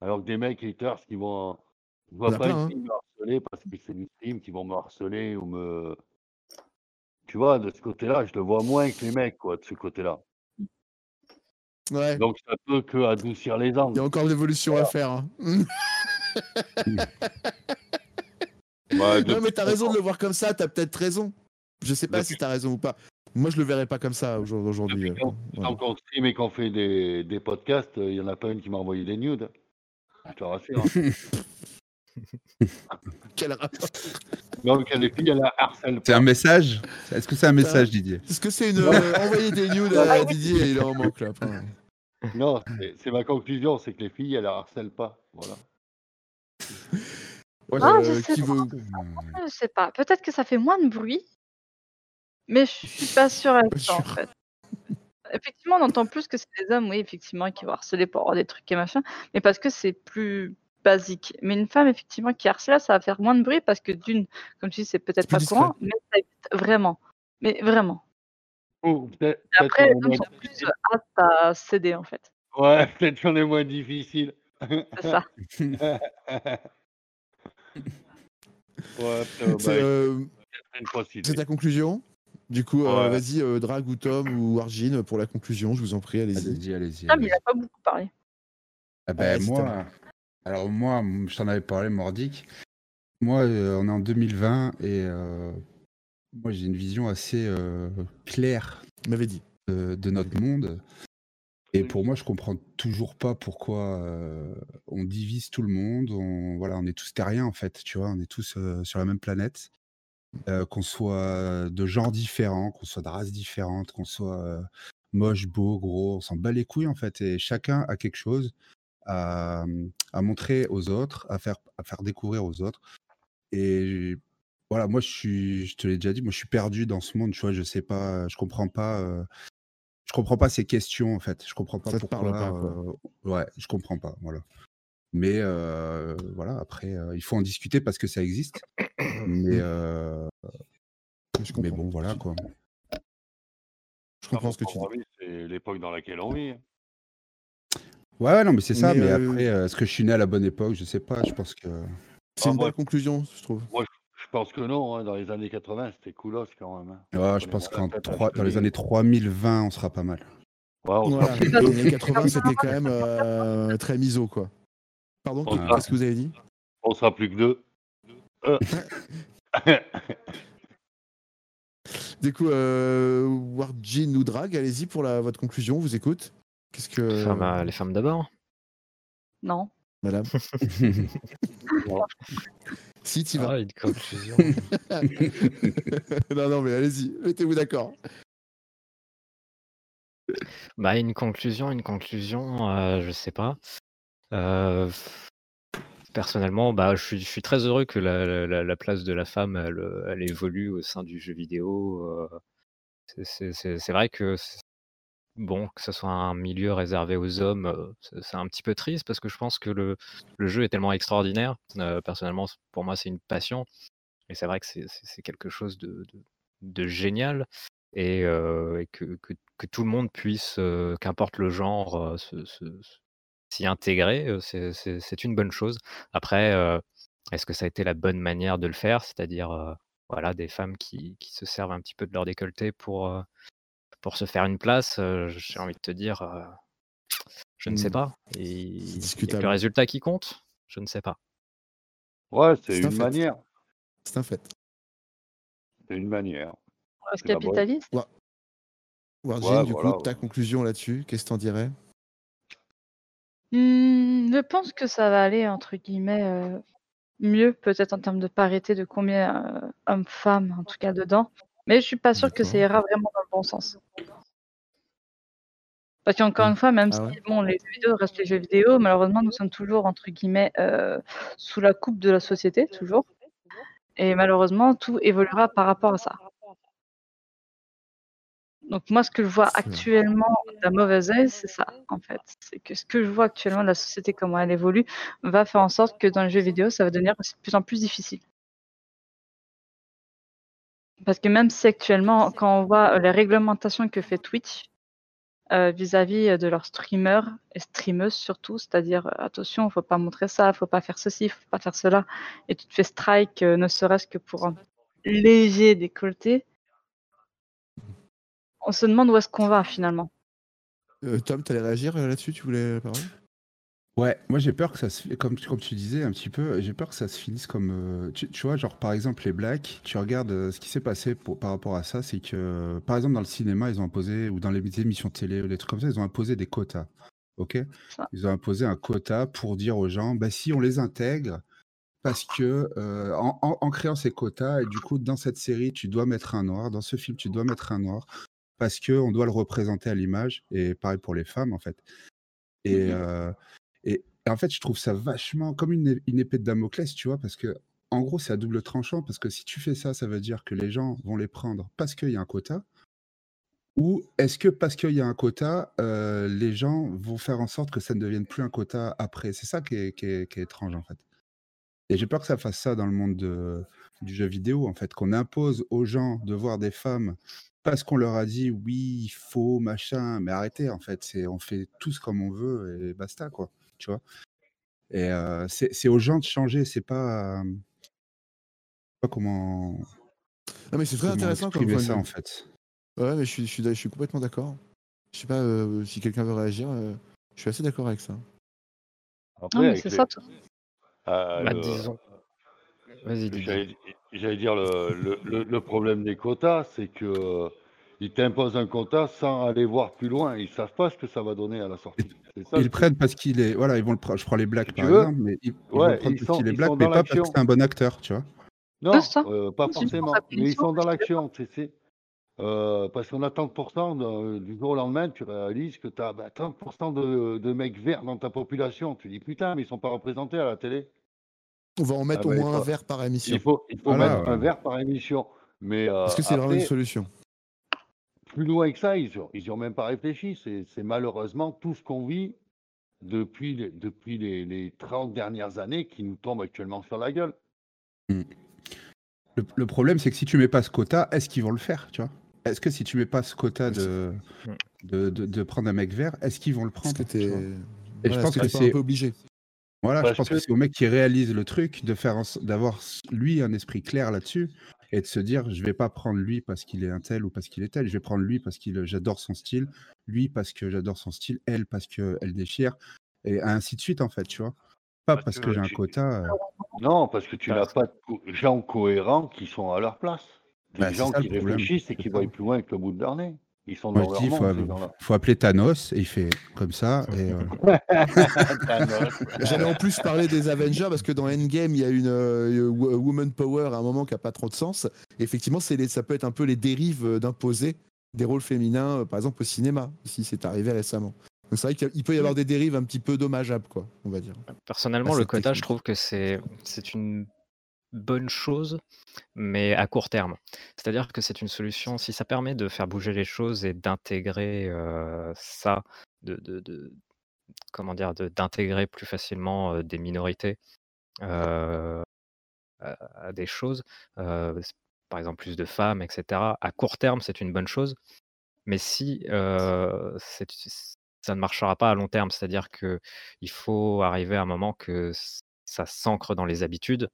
S6: Alors que des mecs haters qui vont. Je vois pas une
S5: hein.
S6: fille me harceler parce que c'est stream qui vont me harceler ou me. Tu vois, de ce côté-là, je le vois moins que les mecs, quoi, de ce côté-là.
S5: Ouais.
S6: Donc ça peut que adoucir les
S5: Il y a
S6: angles.
S5: encore de l'évolution à faire. hein.
S6: Bah,
S5: Non, mais t'as raison de le voir comme ça, t'as peut-être raison. Je sais pas
S6: Depuis-
S5: si t'as raison ou pas. Moi, je le verrais pas comme ça aujourd- aujourd'hui.
S6: Depuis
S5: euh, voilà.
S6: qu'on stream et qu'on fait des, des podcasts, il y en a pas une qui m'a envoyé des nudes. Je te rassure. hein.
S5: Quel rapport
S6: Donc les filles, elles la harcèlent
S4: C'est un message? Est-ce que c'est un message, Didier?
S5: Est-ce que c'est une. euh, envoyer des nudes à Didier et il en manque, là. Enfin,
S6: Non, c'est- c'est ma conclusion, c'est que les filles, elles la harcèlent pas. Voilà.
S5: Ouais,
S8: Ah,
S5: euh,
S8: je sais
S5: qui veut.
S8: Je sais pas. Peut-être que ça fait moins de bruit, mais je suis pas sûre ça en fait. Effectivement, on entend plus que c'est des hommes, oui, effectivement, qui vont harceler pour avoir des trucs et machin, mais parce que c'est plus basique. Mais une femme, effectivement, qui harcèle, ça va faire moins de bruit parce que d'une, comme tu dis, c'est peut-être pas
S5: discret.
S8: courant, mais ça existe vraiment. Mais vraiment.
S6: Ou peut-être
S8: Et après, plus aptes à céder en fait.
S6: Ouais, peut-être qu'on est moins difficile.
S8: C'est ça.
S6: Ouais, euh,
S5: C'est euh, ta conclusion? Du coup, euh,
S6: Ouais.
S5: vas-y, euh, Drag ou Tom ou Argine pour la conclusion, je vous en prie, allez-y.
S4: Allez-y, allez-y.
S8: Tom, il
S4: allez-y.
S8: a pas beaucoup parlé.
S4: Ah ben, moi, alors moi, je t'en avais parlé, Mordic. Moi, euh, on est en 2020 et euh, moi, j'ai une vision assez euh, claire
S5: Il m'avait dit.
S4: de, de notre monde. Et pour moi, je comprends toujours pas pourquoi euh, on divise tout le monde. On, voilà, on est tous terriens en fait, tu vois. On est tous euh, sur la même planète. Euh, qu'on soit de genres différents, qu'on soit de races différentes, qu'on soit moche, beau, gros, on s'en bat les couilles en fait. Et chacun a quelque chose à, à montrer aux autres, à faire, à faire découvrir aux autres. Et voilà, moi je suis, je te l'ai déjà dit, moi je suis perdu dans ce monde, tu vois. Je sais pas, je comprends pas. euh, je comprends pas ces questions en fait. Je comprends pas
S5: Ça te
S4: pourquoi.
S5: parle pas, quoi.
S4: euh, ouais, je comprends pas. Voilà. Mais euh, voilà, après, euh, il faut en discuter parce que ça existe. Mais, euh,
S5: Je
S4: mais
S5: comprends.
S4: bon, voilà quoi.
S5: Je comprends ce que tu dis.
S6: C'est l'époque dans laquelle on vit.
S4: Ouais, non, mais c'est ça.
S5: Mais,
S4: Mais,
S5: euh,
S4: après, est-ce que je suis né à la bonne époque? Je sais pas. Je pense que.
S5: C'est
S6: Ah,
S5: une
S6: moi-
S5: belle conclusion, je trouve.
S6: Moi, je, je pense que non. hein, Dans les années 80, c'était coolos quand même. hein.
S4: Ouais, je pense qu'en
S6: dans
S4: dans les années 3020, on sera pas mal.
S6: Ouais, on
S5: Voilà,
S6: sera-
S5: les années 80, c'était quand même euh, très miso, quoi. Pardon,
S6: On
S5: qu'est-ce que vous avez dit?
S6: On sera plus que deux. Euh.
S5: Du coup, euh, Warjin ou Drag, allez-y pour la, votre conclusion, on vous écoute. Qu'est-ce que.
S7: Les femmes, euh, les femmes d'abord.
S8: Non.
S5: Madame Si, tu vas.
S7: Ah, une conclusion.
S5: non, non, mais allez-y, mettez-vous d'accord.
S7: Bah, une conclusion, une conclusion, euh, je sais pas. Euh, personnellement, bah, je suis, je suis très heureux que la, la- la place de la femme, elle, euh, elle évolue au sein du jeu vidéo. euh, c'est- vrai que c'est- bon, que ce soit un milieu réservé aux hommes, c'est un petit peu triste parce que je pense que le, jeu est tellement extraordinaire. Personnellement, pour moi, c'est une passion. Et c'est vrai que c'est quelque chose de, génial et, que, tout le monde puisse, qu'importe le genre, s'y intégrer, c'est une bonne chose. Après, est-ce que ça a été la bonne manière de le faire? C'est-à-dire, voilà, des femmes qui, se servent un petit peu de leur décolleté pour, pour se faire une place, euh, j'ai envie de te dire, euh, je ne sais
S5: Hmm.
S7: pas. Et le résultat qui compte? Je ne sais pas.
S6: Ouais,
S5: C'est
S6: c'est
S5: un
S6: une manière.
S5: C'est un fait.
S6: C'est une manière. C'est
S8: capitaliste
S5: Warjin,
S6: Ouais,
S5: du
S6: voilà,
S5: coup, ta
S6: ouais.
S5: conclusion là-dessus, qu'est-ce que t'en dirais?
S8: Hmm, je pense que ça va aller, entre guillemets, euh, mieux, peut-être en termes de parité, de combien euh, hommes-femmes, en tout cas, dedans. Mais je suis pas sûre que ça ira vraiment dans le bon sens. Parce qu'encore
S5: Hmm.
S8: une fois, même
S5: Ah
S8: si bon, les jeux vidéo restent les jeux vidéo, malheureusement, nous sommes toujours, entre guillemets, euh, sous la coupe de la société, toujours. Et malheureusement, tout évoluera par rapport à ça. Donc moi, ce que je vois actuellement d'un mauvais œil, c'est ça, en fait. C'est que ce que je vois actuellement de la société, comment elle évolue, va faire en sorte que dans les jeux vidéo, ça va devenir de plus en plus difficile. Parce que même si actuellement, quand on voit euh, les réglementations que fait Twitch euh, vis-à-vis euh, de leurs streamers et streameuses surtout, c'est-à-dire attention, faut pas montrer ça, faut pas faire ceci, faut pas faire cela, et tu te fais strike, ne serait-ce que pour un léger décolleté, on se demande où est-ce qu'on va finalement.
S5: Euh, Tom, t'allais réagir euh, là-dessus Tu voulais la parole
S4: Ouais, moi j'ai peur que ça se, comme, comme tu disais un petit peu, j'ai peur que ça se finisse comme, euh, tu, tu vois, genre par exemple les blacks, tu regardes euh, ce qui s'est passé pour, par rapport à ça, c'est que par exemple dans le cinéma ils ont imposé, ou dans les émissions de télé ou des trucs comme ça, ils ont imposé des quotas, ok?
S8: Ça.
S4: Ils ont imposé un quota pour dire aux gens, bah si on les intègre, parce que euh, en, en- en créant ces quotas, et du coup dans cette série tu dois mettre un noir, dans ce film tu dois mettre un noir, parce que on doit le représenter à l'image, et pareil pour les femmes en fait. Et, euh, et, en fait, je trouve ça vachement comme une, épée de Damoclès, tu vois, parce que en gros, c'est à double tranchant, parce que si tu fais ça, ça veut dire que les gens vont les prendre parce qu'il y a un quota, ou est-ce que parce qu'il y a un quota, euh, les gens vont faire en sorte que ça ne devienne plus un quota après? C'est ça qui est, étrange, en fait. Et j'ai peur que ça fasse ça dans le monde de- du jeu vidéo, en fait, qu'on impose aux gens de voir des femmes parce qu'on leur a dit oui, il faut, machin, mais arrêtez, en fait, on fait tous comme on veut et basta, quoi, tu vois? Et euh, c'est aux gens de changer, c'est pas, euh, pas comment,
S5: Non, mais c'est très intéressant comme
S4: ça, en fait.
S5: Ouais, mais je suis, je suis, je suis complètement d'accord. Je sais pas euh, si quelqu'un veut réagir. euh, je suis assez d'accord avec ça.
S6: Après,
S8: Non, c'est
S6: les-
S8: ça. tout.
S6: euh,
S7: Bah,
S6: le-
S7: disons. Vas-y.
S6: J'allais j'allais dire le, le, le- le problème des quotas, c'est que ils t'imposent un quota sans aller voir plus loin. Ils savent pas ce que ça va donner à la sortie. Ça,
S4: Ils
S6: le
S4: prennent parce qu'il est. Voilà, ils vont le prendre. Je prends les Blacks
S6: Si
S4: par
S6: veux.
S4: exemple, mais ils, ils vont le prendre
S6: ils
S4: parce qu'il est Black, mais pas parce que c'est un bon acteur, tu vois.
S6: Non, euh, pas forcément. Mais ils sont dans l'action, tu sais. Euh, parce qu'on a 30% de- du jour au lendemain, tu réalises que tu as 30% de, de mecs verts dans ta population. Tu dis putain, mais ils sont pas représentés à la télé.
S5: On va en mettre
S6: Ah
S5: au
S6: bah,
S5: moins un verre par émission.
S6: Il faut, il faut
S4: Voilà,
S6: mettre un verre par émission. Mais euh,
S5: Est-ce que c'est vraiment une solution?
S6: Plus loin que ça, ils n'y ont, même pas réfléchi. C'est c'est malheureusement tout ce qu'on vit depuis, les, depuis les, les 30 dernières années qui nous tombe actuellement sur la gueule.
S4: Le, le problème, c'est que si tu mets pas ce quota, est-ce qu'ils vont le faire, tu vois? Est-ce que si tu mets pas ce quota de, de, de, de prendre un mec vert, est-ce qu'ils vont le prendre?
S5: Que.
S4: Et
S5: Voilà,
S4: je pense que
S5: pas un
S4: c'est
S5: peu obligé.
S4: voilà, je pense que,
S6: que-
S4: c'est au mec qui réalise le truc de faire d'avoir lui un esprit clair là-dessus et de se dire je vais pas prendre lui parce qu'il est un tel ou parce qu'il est tel, je vais prendre lui parce qu'il j'adore son style, lui parce que j'adore son style, elle parce que elle déchire et ainsi de suite en fait, tu vois. Pas
S6: Parce
S4: parce
S6: que
S4: que j'ai un quota. euh,
S6: Non, parce que tu n'as pas de co- gens cohérents qui sont à leur place. Des
S4: Bah,
S6: gens
S4: ça,
S6: qui réfléchissent et qui voient plus loin que le bout de leur nez. Ils sont
S4: Moi
S6: dans
S4: je
S6: leur
S4: dis faut,
S6: ces
S4: appeler Thanos et il fait comme ça et euh.
S5: J'allais en plus parler des Avengers parce que dans Endgame, il y a une euh, wo- woman power à un moment qui a pas trop de sens. Et effectivement, les- ça peut être un peu les dérives euh, d'imposer des rôles féminins, euh, par exemple au cinéma, si c'est arrivé récemment. Donc c'est vrai qu'il peut y avoir des dérives un petit peu dommageables, quoi, on va dire.
S7: Personnellement,
S5: Ah,
S7: le quota, je trouve que c'est c'est une bonne chose, mais à court terme. C'est-à-dire que c'est une solution, si ça permet de faire bouger les choses et d'intégrer ça, de, de- comment dire, d'intégrer plus facilement des minorités à, à des choses, par exemple plus de femmes, etc. À court terme, c'est une bonne chose, mais si ça ne marchera pas à long terme, c'est-à-dire que il faut arriver à un moment que ça s'ancre dans les habitudes,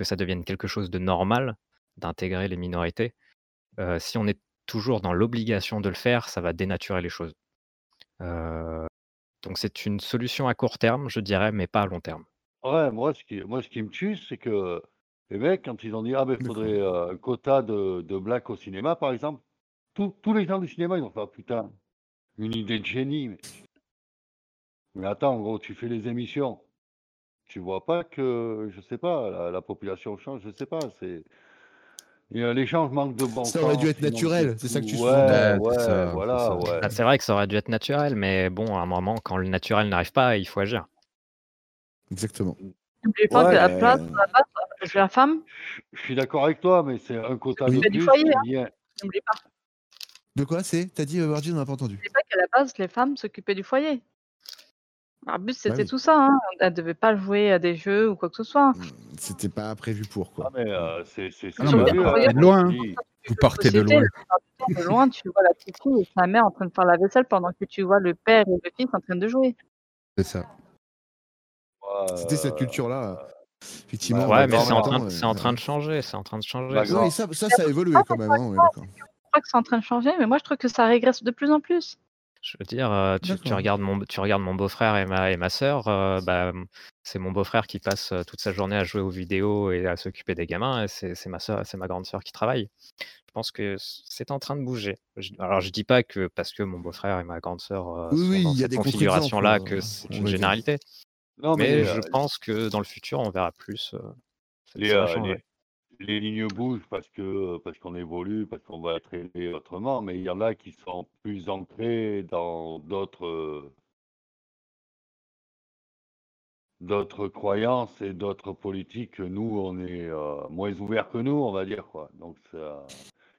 S7: que ça devienne quelque chose de normal d'intégrer les minorités. Euh, si on est toujours dans l'obligation de le faire, ça va dénaturer les choses. Euh, donc c'est une solution à court terme, je dirais, mais pas à long terme.
S6: Ouais, moi ce, qui, moi, ce qui me tue, c'est que les mecs, quand ils ont dit Ah, ben, il faudrait euh, un quota de, de black au cinéma, par exemple, tous tous les gens du cinéma, ils ont fait Ah, putain, une idée de génie. Mais, mais attends, en gros, tu fais les émissions. Tu vois pas que, je sais pas, la, la population change, je sais pas. c'est et, euh, Les gens manquent de bon
S5: Ça aurait dû être naturel, c'est ça que tu.
S6: Ouais,
S4: Ouais, ça,
S6: voilà,
S4: ça.
S6: ouais.
S7: Ah, c'est vrai que ça aurait dû être naturel, mais bon, à un moment, quand le naturel n'arrive pas, il faut agir.
S5: Exactement.
S8: N'oubliez pas
S6: Ouais,
S8: que la
S5: mais-
S8: place, à la base, c'est la femme.
S6: Je suis d'accord avec toi, mais c'est un quota
S5: Oui.
S6: de
S8: C'est du
S6: plus
S8: hein. N'oubliez pas,
S5: De quoi c'est? T'as dit, euh, Virgin, on n'a pas entendu.
S8: n'oubliez pas qu'à la base, les femmes s'occupaient du foyer. Le but, c'était
S5: Bah oui.
S8: tout ça. Hein. Elle ne devait pas jouer à des jeux ou quoi que ce soit.
S5: C'était pas prévu pour, quoi.
S6: Ah, mais euh, c'est hein,
S4: loin. Vous partez de loin.
S8: de loin, tu vois la petite fille et sa mère en train de faire la vaisselle pendant que tu vois le père et le fils en train de jouer.
S4: C'est ça.
S5: C'était cette
S6: Euh,
S5: culture-là. Effectivement.
S6: Ouais,
S7: Ouais, mais c'est en, train, c'est en train de changer, c'est en train de changer.
S6: Bah,
S7: ça.
S5: ça, ça, ça a évolué quand même, hein.
S8: Je crois que c'est en train de changer, mais moi, je trouve que ça régresse de plus en plus.
S7: Je veux dire, tu, regardes mon, tu regardes mon beau-frère et ma, et ma euh, bah, c'est mon beau-frère qui passe toute sa journée à jouer aux vidéos et à s'occuper des gamins, et c'est ma c'est ma grande sœur qui travaille. Je pense que c'est en train de bouger. Je- alors, je dis pas que parce que mon beau-frère et ma grande sœur euh,
S5: Oui,
S7: sont
S5: oui,
S7: dans cette configuration-là
S5: contre-exemples,
S7: que
S5: euh,
S7: c'est une généralité.
S6: Non, mais,
S7: Mais
S6: euh,
S7: je pense que dans le futur, on verra plus. euh,
S6: euh, les- les lignes bougent parce que parce qu'on évolue, parce qu'on va être élevé autrement, mais il y en a qui sont plus ancrés dans d'autres d'autres croyances et d'autres politiques. que Nous, on est euh, moins ouverts que nous, on va dire quoi. Donc, ça,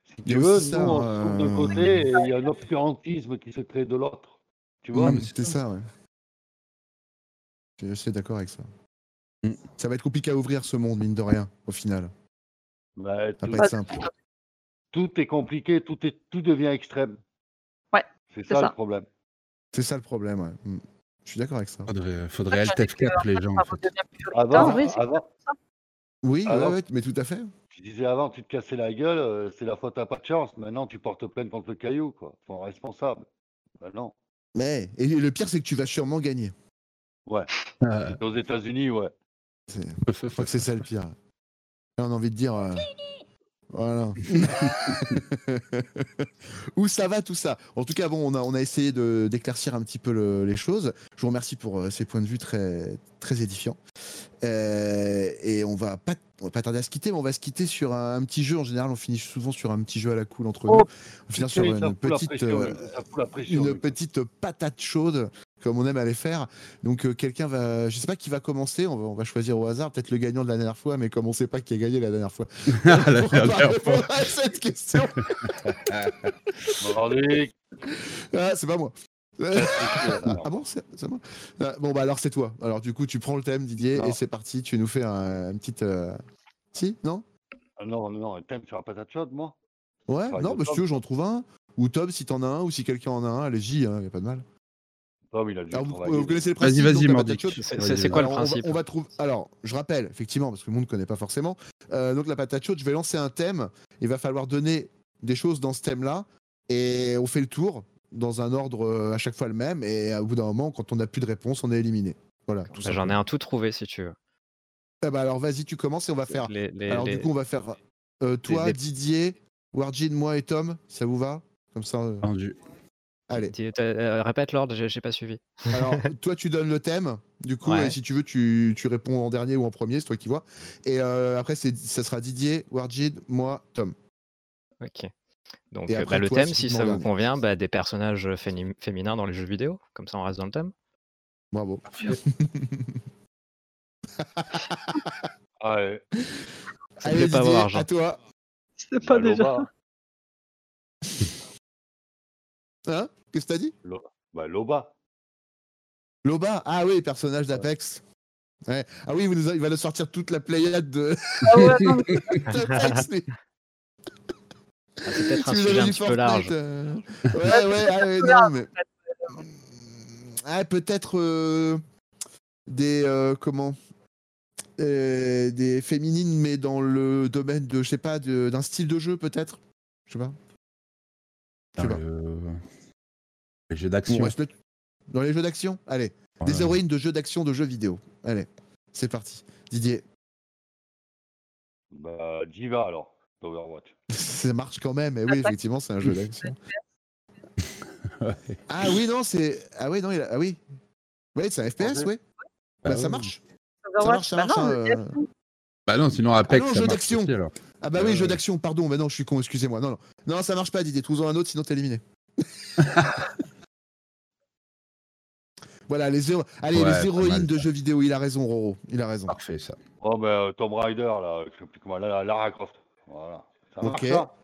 S6: si tu veux,
S5: aussi
S6: nous,
S5: ça,
S6: on se trouve d'un
S5: euh,
S6: côté et il y a un obscurantisme qui se crée de l'autre. Tu vois
S5: C'était ça, ouais. Je suis d'accord avec ça.
S4: Mm.
S5: Ça va être compliqué à ouvrir ce monde, mine de rien, au final.
S6: Bah,
S5: Ça
S6: tout,
S5: va pas être simple.
S6: tout est compliqué, tout, est, tout devient extrême.
S8: Ouais,
S6: C'est ça,
S8: ça.
S6: le problème.
S5: C'est ça le problème, ouais. Mm. Je suis d'accord avec ça.
S4: Faudrait, faudrait
S8: Ouais,
S4: Alt
S8: j'avais que,
S4: F4 les gens. En fait.
S8: redevient plus
S6: Avant,
S8: puritain, oui,
S6: avant,
S5: ouais, mais tout à fait.
S6: tu disais avant, tu te cassais la gueule, euh, c'est la faute à pas de chance. Maintenant, tu portes plainte contre le caillou, quoi. Faut un responsable. Ben non.
S5: Mais et le pire, c'est que tu vas sûrement gagner.
S6: Ouais.
S4: Euh,
S6: Aux États-unis, ouais.
S5: Je crois que c'est ça le pire. On a envie de dire. euh, Voilà. Où ça va tout ça? En tout cas, bon, on a, on a essayé de- d'éclaircir un petit peu le- les choses. Je vous remercie pour euh, ces points de vue très, très édifiants. Euh, et on va pas, on va pas tarder à se quitter, mais on va se quitter sur un, un petit jeu. En général, on finit souvent sur un petit jeu à la cool entre
S6: Oh,
S5: nous. On finit sur une petite,
S6: pression,
S5: euh,
S6: pression,
S5: une petite patate chaude, comme on aime à les faire. Donc euh, quelqu'un va, je sais pas qui va commencer. On va, on va choisir au hasard, peut-être le gagnant de la dernière fois, mais comme on sait pas qui a gagné la dernière fois,
S4: La
S5: on va
S4: dernière
S5: pas
S4: fois.
S5: à cette question. Ah, c'est pas moi.
S6: Ah,
S5: bon, c'est moi Ah, Bon, bah alors c'est toi. Alors du coup, tu prends le thème, Didier,
S6: Non.
S5: et c'est parti. Tu nous fais un, une petite. euh, Si Non?
S6: Ah non, non, non, un thème sur la patate chaude, moi
S5: Ouais Non,
S6: de
S5: bah, si tu veux, j'en trouve un. Ou Tom, si t'en as un, ou si quelqu'un en a un, allez-y, hein, y a pas de mal.
S6: Tom, il a dû
S5: Alors, vous, connaissez le
S4: Vas-y,
S5: principe
S4: vas-y, Vas-y,
S7: c'est- quoi le
S5: Alors, on va-
S7: principe
S5: on va, trouver. Alors, je rappelle, effectivement, parce que le monde ne connaît pas forcément. Euh, donc, la patate chaude, je vais lancer un thème. Il va falloir donner des choses dans ce thème-là. Et on fait le tour dans un ordre euh, à chaque fois le même. Et au bout d'un moment, quand on n'a plus de réponse, on est éliminé. Voilà. tout
S7: Bah, J'en ai un tout trouvé si tu veux.
S5: Bah alors, vas-y, tu commences et on va faire.
S7: Les- les-
S5: alors,
S7: les-
S5: du coup, on va faire euh, toi,
S7: les-
S5: Didier, Warjin, moi et Tom. Ça vous va? Comme ça. euh. Allez.
S7: Euh, Répète l'ordre, j'ai pas suivi.
S5: Alors, toi, tu donnes le thème. Du coup,
S7: Ouais.
S5: et si tu veux, tu, tu réponds en dernier ou en premier, c'est toi qui vois. Et euh, après, c'est, ça sera Didier, Warjid, moi, Tom.
S7: Ok. Donc euh,
S5: après,
S7: bah, le
S5: toi,
S7: thème,
S5: si
S7: ça vous convient, bah, des personnages féminins dans les jeux vidéo. Comme ça, on reste dans le thème.
S5: Bravo.
S6: Ah, ouais.
S7: Ça me fait pas
S5: Didier,
S7: voir, Jean.
S5: à toi.
S8: C'est pas
S6: Bah,
S8: déjà.
S6: Loba.
S5: Hein? Qu'est-ce que t'as dit?
S6: Lo- Bah, Loba.
S5: Loba? Ah oui, personnage d'Apex. Ouais. Ah oui, il, va nous sortir toute la pléiade de
S8: Ah ouais, non, mais.
S7: Ah, c'est peut-être un sujet petit peu large.
S5: euh, Ouais, ouais, ah ouais, non, mais. Ah, peut-être euh, des. euh, comment Euh, Des féminines, mais dans le domaine de, je sais pas, de- d'un style de jeu, peut-être Je sais pas. Je sais
S4: Dans
S5: pas.
S4: le... Les jeux
S5: On
S4: d'action.
S5: reste Dans les jeux d'action Allez. Des
S4: Ouais.
S5: héroïnes de jeux d'action, de jeux vidéo. Allez, c'est parti. Didier,
S6: Bah, Jiva, alors.
S5: Ça marche quand même. Et oui, effectivement, c'est un jeu d'action. Ah oui, non, c'est. Ah oui, non, il a... ah oui. Oui, c'est un FPS, oui. Bah,
S4: Bah
S5: ça marche. Ça
S8: bah
S5: marche,
S8: non,
S5: hein,
S8: le
S5: euh.
S4: Bah non, sinon Apex,
S5: Ah non,
S4: ça
S5: jeu
S4: marche
S5: d'action. Ah bah oui,
S4: Euh,
S5: jeu d'action, pardon. Mais non, je suis con, excusez-moi. Non, non. Non, ça marche pas, Didier. Trouve-en un autre, sinon t'es éliminé. voilà, les, héro- Allez,
S4: Ouais,
S5: les héroïnes
S4: mal,
S5: de
S4: ça.
S5: jeux vidéo. Il a raison, Roro. Il a raison.
S4: Parfait, ça.
S6: Oh, bah, euh, Tomb Raider, là, je sais plus comment, la- Lara Croft. Voilà. Ça marche,
S5: Ok.
S6: ça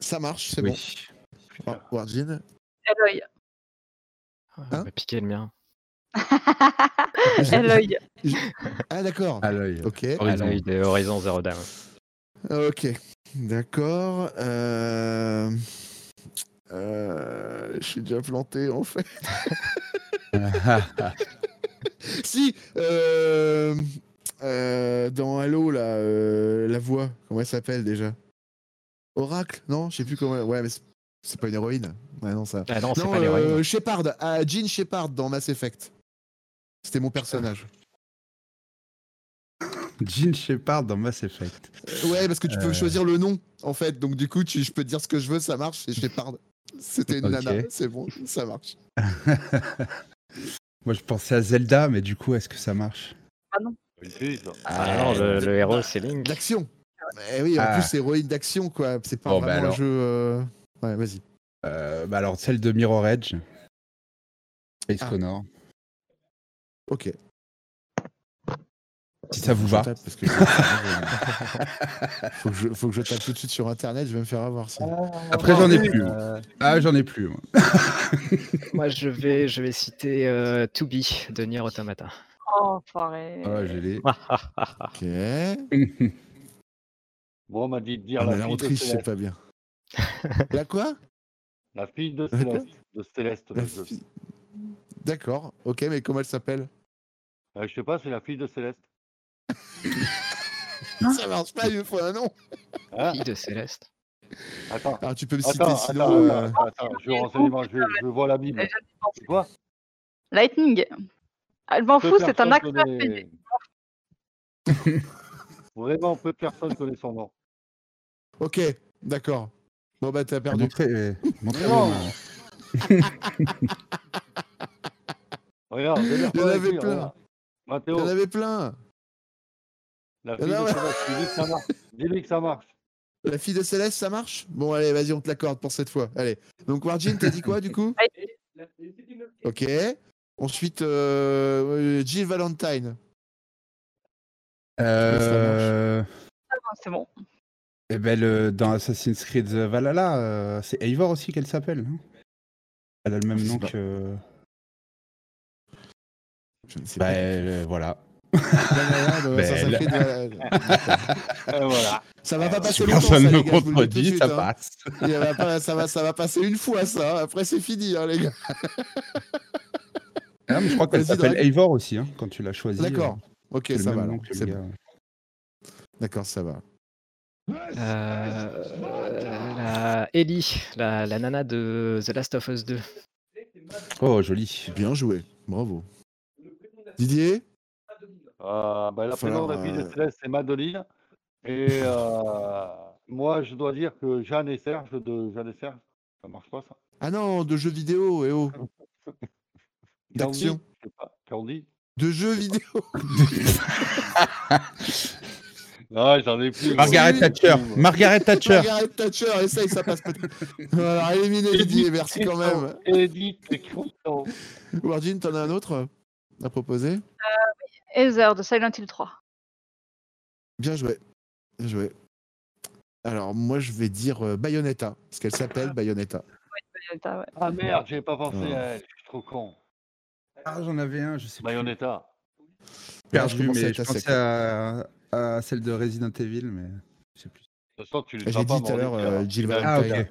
S5: Ça marche, c'est
S4: Oui.
S5: bon. Oh, Warjin.
S8: Eloy.
S7: Ah,
S5: Hein
S7: on m'a piqué le mien.
S8: Eloy.
S5: Ah d'accord.
S4: L'œil.
S5: Ok.
S7: L'œil de Horizon Zero Dawn.
S5: Ok. D'accord. Euh... euh, Je suis déjà planté en fait. si. euh, euh, Dans Halo là, euh, la voix. Comment elle s'appelle déjà? Oracle Non, je sais plus comment. Ouais, mais c'est- pas une héroïne. Ouais, non ça.
S7: Ah non,
S5: Non,
S7: pas
S5: euh, Shepard. Ah, Jean Shepard dans Mass Effect. C'était mon personnage.
S4: Jean Shepard dans Mass Effect.
S5: Ouais, parce que tu peux
S4: Euh.
S5: choisir le nom, en fait. Donc, du coup, tu, je peux te dire ce que je veux, ça marche. C'est Shepard. C'était une
S4: Ok.
S5: nana. C'est bon, ça marche.
S4: Moi, je pensais à Zelda, mais du coup, est-ce que ça marche?
S6: Une ça.
S7: Ah non, le, le héros, c'est Link.
S5: D'action. Eh oui, en
S4: Ah.
S5: plus, c'est héroïne d'action, quoi. C'est pas
S4: Bon, bah
S5: vraiment un
S4: alors.
S5: jeu. euh, Ouais, vas-y.
S4: Euh, Bah alors, celle de Mirror Edge. Space
S5: Ah.
S4: Connor.
S5: Ok.
S4: Si ça vous va.
S5: Je tape parce que- faut, que je, faut que je tape tout de suite sur internet, je vais me faire avoir. sinon.
S4: Après, j'en ai plus. Ah, j'en ai plus. moi.
S7: Moi, je vais, je vais citer euh, To Be de Nier Automata.
S8: Oh, enfoiré.
S4: Ah, j'ai les.
S5: Ok.
S6: Bon, on m'a dit de dire
S5: Ah, mais
S6: la
S5: la
S6: fille de
S5: autriche, c'est
S6: Céleste.
S5: pas bien. La quoi?
S6: La fille de Céleste. De Céleste.
S5: La D'accord. Ok, mais comment elle s'appelle?
S6: Euh, je sais pas, c'est la fille de Céleste.
S5: Ça marche pas, il me faut un nom.
S6: Hein?
S7: Fille de Céleste.
S6: Attends.
S5: Alors, tu peux me citer
S6: Attends,
S5: sinon.
S6: attends,
S5: euh,
S6: attends, attends, je vais je, je vois la Bible. C'est quoi?
S8: Lightning. Elle m'en fout, c'est un acteur
S6: connaît-. Vraiment, peu de personnes connaissent son nom.
S5: Ok, d'accord. Bon bah t'as perdu.
S4: Montrez, montrez
S6: Non.
S4: le-
S6: Regarde,
S5: Il y en avait plein. Il y en avait plein.
S6: la fille de Céleste, ça marche. Dis-lui que ça marche.
S5: La fille de Céleste, ça marche? Bon allez, vas-y, on te l'accorde pour cette fois. Allez. Donc Warjin, t'as dit quoi du coup? Ok. Ensuite, euh, Jill Valentine.
S4: Euh,
S8: Ah, C'est bon.
S4: eh ben, le- dans Assassin's Creed Valhalla, euh, c'est Eivor aussi qu'elle s'appelle. Elle a le même nom
S5: pas.
S4: que.
S5: Je ne sais
S4: Bah,
S5: pas.
S4: euh, voilà. Ben.
S6: Et voilà.
S5: Ça va pas passer longtemps.
S4: personne
S5: ça,
S4: ne contredit, ça
S5: hein.
S4: passe.
S5: Va pas- ça, va, ça va passer une fois ça. Après c'est fini, hein, les gars.
S4: Ah, mais je crois qu'elle s'appelle. Eivor aussi, hein, quand tu l'as choisi.
S5: D'accord. Ok,
S4: c'est le
S5: ça va. alors. C'est bon. D'accord, ça va.
S7: Euh, la Ellie, la, la nana de The Last of Us 2.
S4: Oh, joli.
S5: Bien joué. Bravo. Didier
S6: Euh, bah, la prénom de la fille de
S5: euh,
S6: Céleste, c'est Madeline. Et euh, moi, je dois dire que Jeanne et Serge, de Jeanne et Serge, ça marche pas ça
S5: Ah non, de jeux vidéo, et oh. D'action.
S6: Candy,
S5: De jeux vidéo.
S6: Ah, j'en ai plus.
S4: Margaret
S5: Oui.
S4: Thatcher. Margaret Thatcher.
S5: Margaret Thatcher, essaye, ça passe peut-être. Alors, éliminé Didier, merci quand même.
S6: Edith Cresson.
S5: Warjin, t'en as un autre à proposer?
S8: Heather de Silent Hill 3.
S5: Bien joué. Bien joué. Alors, moi, je vais dire euh, Bayonetta, parce qu'elle s'appelle Bayonetta.
S8: Bayonetta, ouais.
S6: Ah merde, j'ai pas pensé
S5: Ouais.
S6: à elle, je suis trop con.
S4: Ah, j'en avais un, je sais pas.
S6: Bayonetta.
S4: Perdu, mais je pensais à, à celle de Resident Evil, mais je sais plus.
S6: De toute façon, tu
S5: J'ai dit tout à l'heure euh, Jill
S6: Il a-
S4: Ah, ok.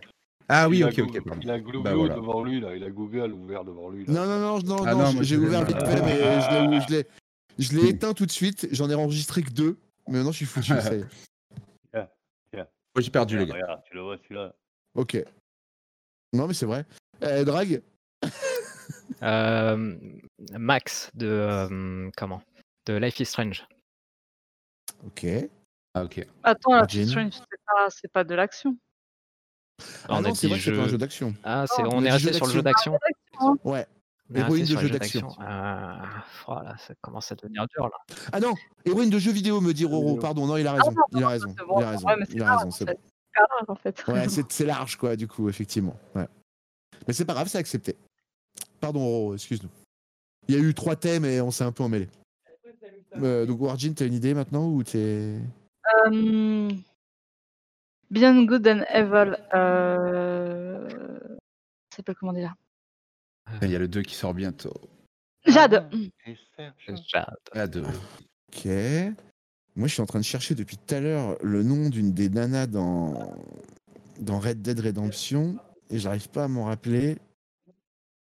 S4: Ah oui, ok, ok. pardon.
S6: Il a Google
S4: Bah, voilà.
S6: devant lui, là. Il a Google ouvert devant lui. Là.
S5: Non, non, non, non,
S4: Ah
S5: non,
S4: non,
S5: j'ai
S4: je l'ai
S5: ouvert vite fait, mais je l'ai- je l'ai je l'ai éteint tout de suite. J'en ai enregistré que deux. Mais maintenant, je suis foutu. ça y est.
S4: Moi, j'ai perdu, les gars.
S6: Regarde, tu le vois celui-là.
S5: Ok. Non, mais c'est vrai. Euh, Drag
S7: Max de euh, comment? De Life is Strange.
S5: Ok.
S4: Ah, ok.
S8: Attends, la
S5: Jean.
S8: Strange, c'est pas, c'est pas de l'action.
S5: Ah
S7: On a
S5: non, c'est que pas un
S7: jeu-
S5: jeu d'action.
S7: Ah, c'est, on
S5: on
S7: est resté
S5: jeu
S7: sur le jeu d'action.
S5: Ouais. Héroïne de jeu d'action.
S7: Ah, voilà, ça commence à devenir dur là.
S5: Ah non, héroïne de jeux vidéo, me dit Roro. Pardon, non, il a raison.
S8: non,
S5: Il a raison.
S8: C'est bon.
S5: Il a raison.
S8: Ouais, c'est
S5: Il a
S8: pas
S5: raison. C'est bon.
S8: c'est pas grave, en fait.
S5: Ouais, c'est c'est large, quoi, du coup, effectivement. Ouais. Mais c'est pas grave, c'est accepté. Pardon, Roro, excuse-nous. Il y a eu trois thèmes et on s'est un peu emmêlé. Euh, donc, Warjin, t'as une idée maintenant ou t'es.
S8: Euh, Beyond Good and Evil. Euh... Ça s'appelle comment déjà
S4: Il y a le 2 qui sort bientôt.
S8: Jade.
S6: Et Serge.
S7: Jade.
S4: Ah, 2.
S5: Ok. Moi, je suis en train de chercher depuis tout à l'heure le nom d'une des nanas dans... dans Red Dead Redemption et j'arrive pas à m'en rappeler.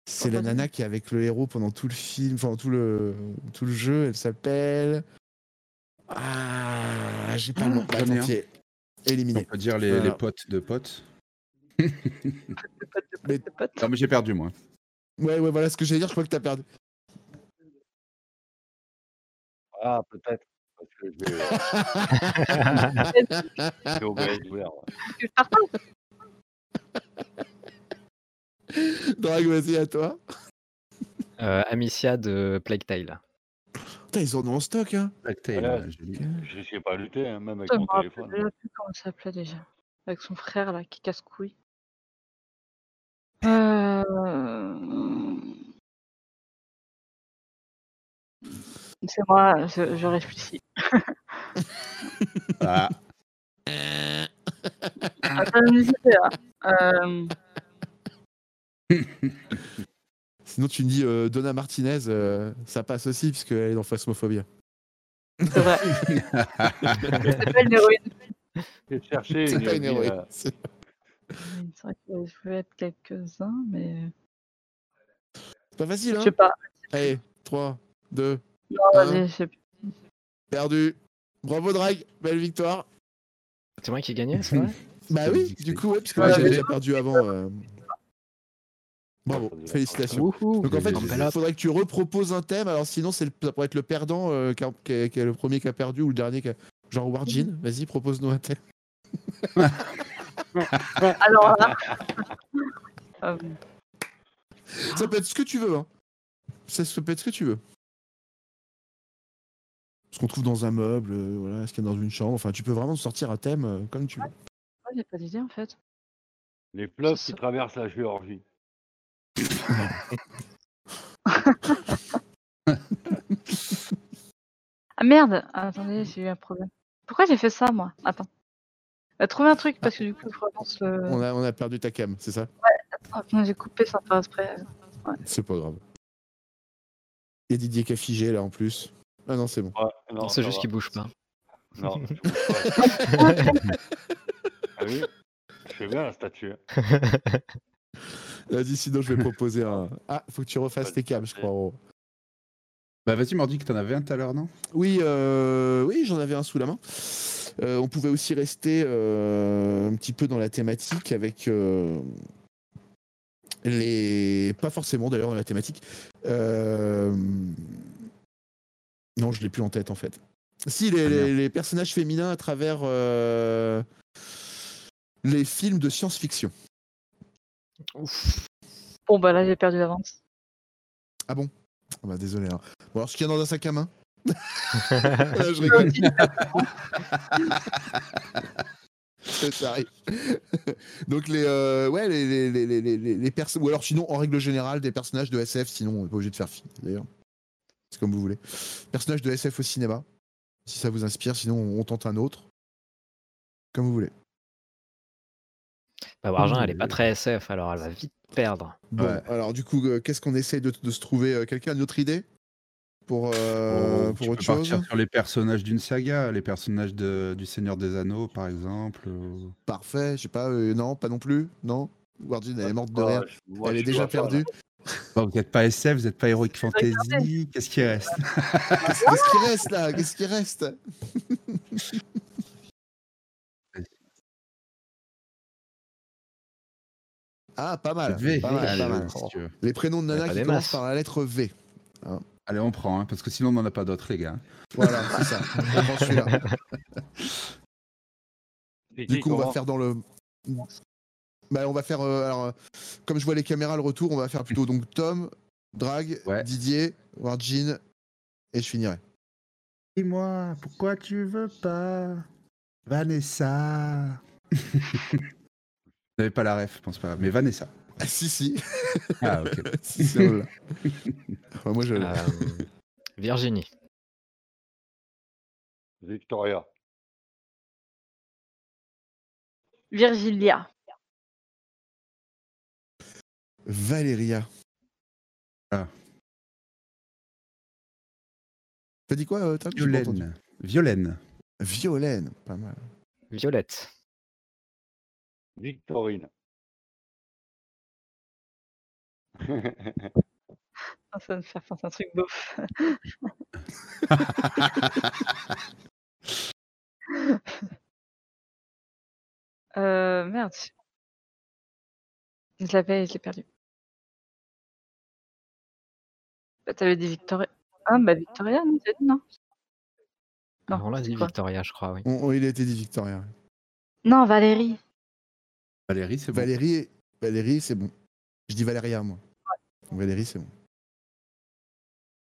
S5: C'est la nana qui est avec le héros pendant tout le film, enfin tout le, tout le jeu. Elle s'appelle. Ah, j'ai pas le nom.
S4: Un.
S5: pis.
S4: On
S5: Éliminé.
S4: peut dire les,
S5: Voilà.
S4: les potes de potes.
S5: Mais-.
S4: Non, mais j'ai perdu, moi.
S5: Ouais, ouais, voilà ce que j'allais dire. Je crois que t'as perdu.
S6: Ah, peut-être. Parce que j'ai j'ai oublié d'ouvrir, ouais.
S8: Tu pars pas
S5: Drag, vas-y, à toi.
S7: Euh, Amicia de Plague Tale.
S5: Putain, ils en ont en stock, hein.
S4: J'ai lu.
S6: Je sais pas lutter, hein, même avec
S8: Je me
S6: mon
S8: rappelle
S6: téléphone.
S8: déjà plus comment ça s'appelait déjà. Avec son frère là qui casse couille. Euh... C'est moi, je, je réfléchis.
S4: Ah,
S8: Attends, là. Euh...
S5: Sinon, tu me dis euh, Donna Martinez, euh, ça passe aussi, puisqu'elle est dans Phasmophobia.
S8: C'est vrai. C'est pas une héroïne.
S6: J'ai cherché.
S5: C'est pas une héroïne.
S6: euh,
S5: c'est-
S8: vrai qu'il peut être quelques-uns, mais.
S5: C'est pas facile,
S8: Je
S5: hein
S8: sais pas.
S5: Allez, 3, 2,
S8: Non, vas-y, je sais plus.
S5: perdu. Bravo, Drag, belle victoire.
S7: C'est moi qui gagnais, c'est vrai?
S5: Bah oui,
S4: que
S5: du coup, ouais, parce que
S8: Ouais,
S5: moi, j'avais déjà perdu avant. euh. Bravo, félicitations.
S7: Wouhou
S5: Donc en fait, il faudrait que tu reproposes un thème. Alors sinon, c'est le- ça pourrait être le perdant euh, qui, a- qui est, le premier qui a perdu ou le dernier qui a... Genre Warjin, vas-y, propose-nous un thème.
S8: Alors là. euh,
S5: Ça peut être ce que tu veux. Hein. Ça, ça peut être ce que tu veux. Ce qu'on trouve dans un meuble, euh, voilà, ce qu'il y a dans une chambre. Enfin, tu peux vraiment sortir un thème euh, comme tu veux.
S8: ouais, j'ai pas d'idée en fait.
S6: Les fleuves qui traversent la Géorgie.
S8: Ah merde Attendez, j'ai eu un problème. Pourquoi j'ai fait ça moi? Attends. Bah, trouver un truc parce que du coup je relance le.
S5: On a, on a perdu ta cam, c'est ça?
S8: Putain, j'ai coupé sans faire exprès.
S5: C'est pas grave. Il y a Didier qui a figé là en plus. Ah non, c'est bon.
S6: Ouais,
S7: Non,
S6: non,
S7: c'est juste qu'il bouge pas.
S6: Non, je bouge pas. ah oui? Je fais bien la statue.
S5: Vas-y, sinon je vais proposer un. Ah, faut que tu refasses tes cams, je crois. oh.
S4: Bah vas-y, Mordi, que t'en avais un tout à l'heure, non?
S5: Oui, euh, oui, j'en avais un sous la main. Euh, on pouvait aussi rester euh, un petit peu dans la thématique avec euh, les. Pas forcément d'ailleurs dans la thématique. Euh, Non, je l'ai plus en tête en fait. Si, les,
S4: Ah, merde.
S5: les- les personnages féminins à travers euh, les films de science-fiction.
S8: Bon bah là j'ai perdu l'avance.
S5: Ah bon? Ah bah, Désolé. hein. Bon, alors ce qu'il y a dans un sac à main? Euh, Je rigole. Ça, arrive. Donc les euh, ouais les les les les, les, les perso- ou alors sinon en règle générale des personnages de SF sinon on n'est pas obligé de faire film d'ailleurs c'est comme vous voulez personnages de SF au cinéma si ça vous inspire sinon on tente un autre comme vous voulez
S7: Bah, Wargin, elle est
S4: Mmh.
S7: pas très SF, alors elle va vite perdre.
S5: bon
S4: Ouais.
S5: alors du coup euh, qu'est-ce qu'on essaye de, de se trouver euh, quelqu'un a une autre idée pour euh,
S4: Oh,
S5: pour
S4: tu
S5: autre
S4: peux
S5: chose?
S4: partir sur les personnages d'une saga, les personnages de, du Seigneur des Anneaux, par exemple.
S5: parfait je sais pas euh, non pas non plus non? Wardine elle est morte de
S6: Ouais,
S5: rire elle est déjà perdue
S4: Bon, vous n'êtes pas SF, vous n'êtes pas Heroic. Fantasy. Qu'est-ce qui reste?
S5: Qu'est-ce qui reste là? Qu'est-ce qui reste? Ah, pas mal.
S4: V.
S5: Pas mal,
S4: Allez,
S5: pas mal.
S4: si tu veux.
S5: Les prénoms de Nana qui commencent
S7: masses.
S5: par la lettre V.
S4: Allez, on prend, hein, parce que sinon on n'en a pas d'autres, les gars.
S5: Voilà, c'est ça. On prend celui-là. Du coup, on va faire dans le. Bah, on va faire. euh, alors, euh, comme je vois les caméras, le retour, on va faire plutôt donc Tom, Drag,
S4: Ouais.
S5: Didier, Warjin, et je finirai.
S4: Dis-moi, pourquoi tu veux pas Vanessa? n'avez pas la ref, je pense pas. Mais Vanessa.
S5: Ah, si, si.
S4: Ah, ok.
S5: si, si, on. Enfin, moi, je l'ai.
S7: Euh, Virginie.
S6: Victoria.
S8: Virgilia.
S5: Valéria.
S4: Ah.
S5: T'as dit quoi, euh, Tom?
S4: Violaine. Violaine.
S5: Violaine, pas mal.
S7: Violette.
S6: Victorine.
S8: Ah, Ça va me faire penser à un truc beauf. euh, merde. Je l'avais, je l'ai perdu. Bah, T'avais dit Victoria. Ah, bah Victoria, non, dit non? Non,
S7: on l'a
S8: c'est
S7: dit
S8: quoi?
S7: Victoria, je crois, oui.
S5: On- on- il a été dit Victoria.
S8: Non, Valérie.
S4: Valérie, c'est bon.
S5: Valérie, Valérie, c'est bon. Je dis Valéria, moi. Valérie, c'est bon.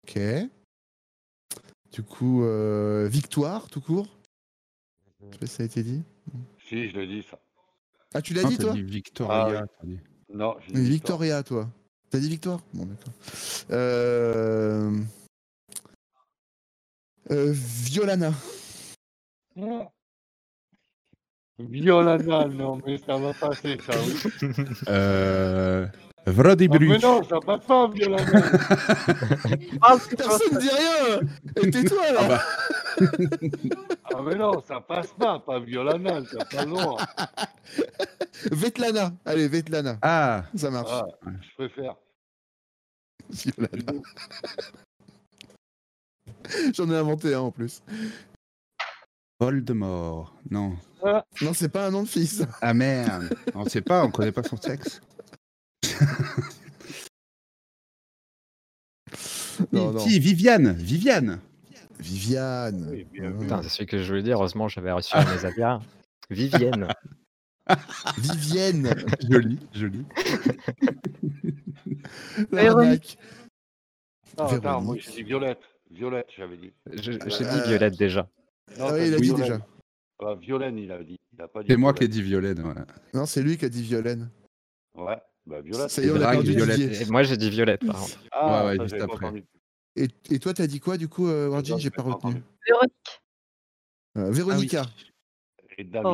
S5: Ok. Du coup, euh, Victoire, tout court? Je sais pas si ça a été dit.
S6: si, je l'ai dit ça.
S5: Ah, tu l'as
S4: Non,
S5: dit, toi?
S4: dit Victoria.
S6: Ah
S4: dit.
S6: Non, j'ai dit
S5: Victoria, toi. T'as dit Victoire? Bon, d'accord. Euh... euh, Violana.
S6: Violana, non, mais ça va passer, ça, oui.
S4: Euh...
S6: Ah, mais non, ça passe pas, Violana.
S8: Ah,
S5: Personne ne dit rien Et tais-toi, là
S4: Ah bah,
S6: Ah, mais non, ça passe pas, pas Violana, ça pas loin.
S5: Vetlana. Allez, Vetlana.
S4: ah,
S5: Ça marche.
S6: Ah, je préfère.
S5: Violana. J'en ai inventé un en plus.
S4: Voldemort. Non.
S5: Non, c'est pas un nom de fils.
S4: Ah merde. On sait pas, on connaît pas son sexe.
S5: Non, non.
S4: Si, Viviane. Viviane.
S5: Viviane.
S6: Oui, bien vu.
S7: Putain, c'est celui que je voulais dire. Heureusement, j'avais reçu un mes avias. Vivienne.
S5: Vivienne.
S4: Joli, joli.
S5: L'arnaque.
S6: Non, attends,
S5: Véronique.
S6: moi j'ai dit Violette. Violette, j'avais dit.
S7: Je- J'ai
S5: Euh,
S7: dit Violette déjà.
S6: Non,
S5: Ah oui, il a dit
S6: Violaine.
S5: déjà.
S6: Ah, Violaine, il a dit. Il a pas dit
S4: C'est moi qui ai dit Violaine. Voilà.
S5: Non, c'est lui qui a dit Violaine.
S6: Ouais, bah Violette.
S5: Ça y est, on a
S4: Drague,
S5: perdu
S4: Violette.
S7: Et moi, j'ai dit Violette, par contre.
S6: Ah,
S4: Ouais, ouais,
S6: ça,
S4: juste après.
S5: Et, et toi, t'as dit quoi du coup, euh,
S6: Non,
S5: J'ai pas
S6: pas
S5: retenu.
S8: Véronique.
S5: Euh, Véronica.
S6: Et David.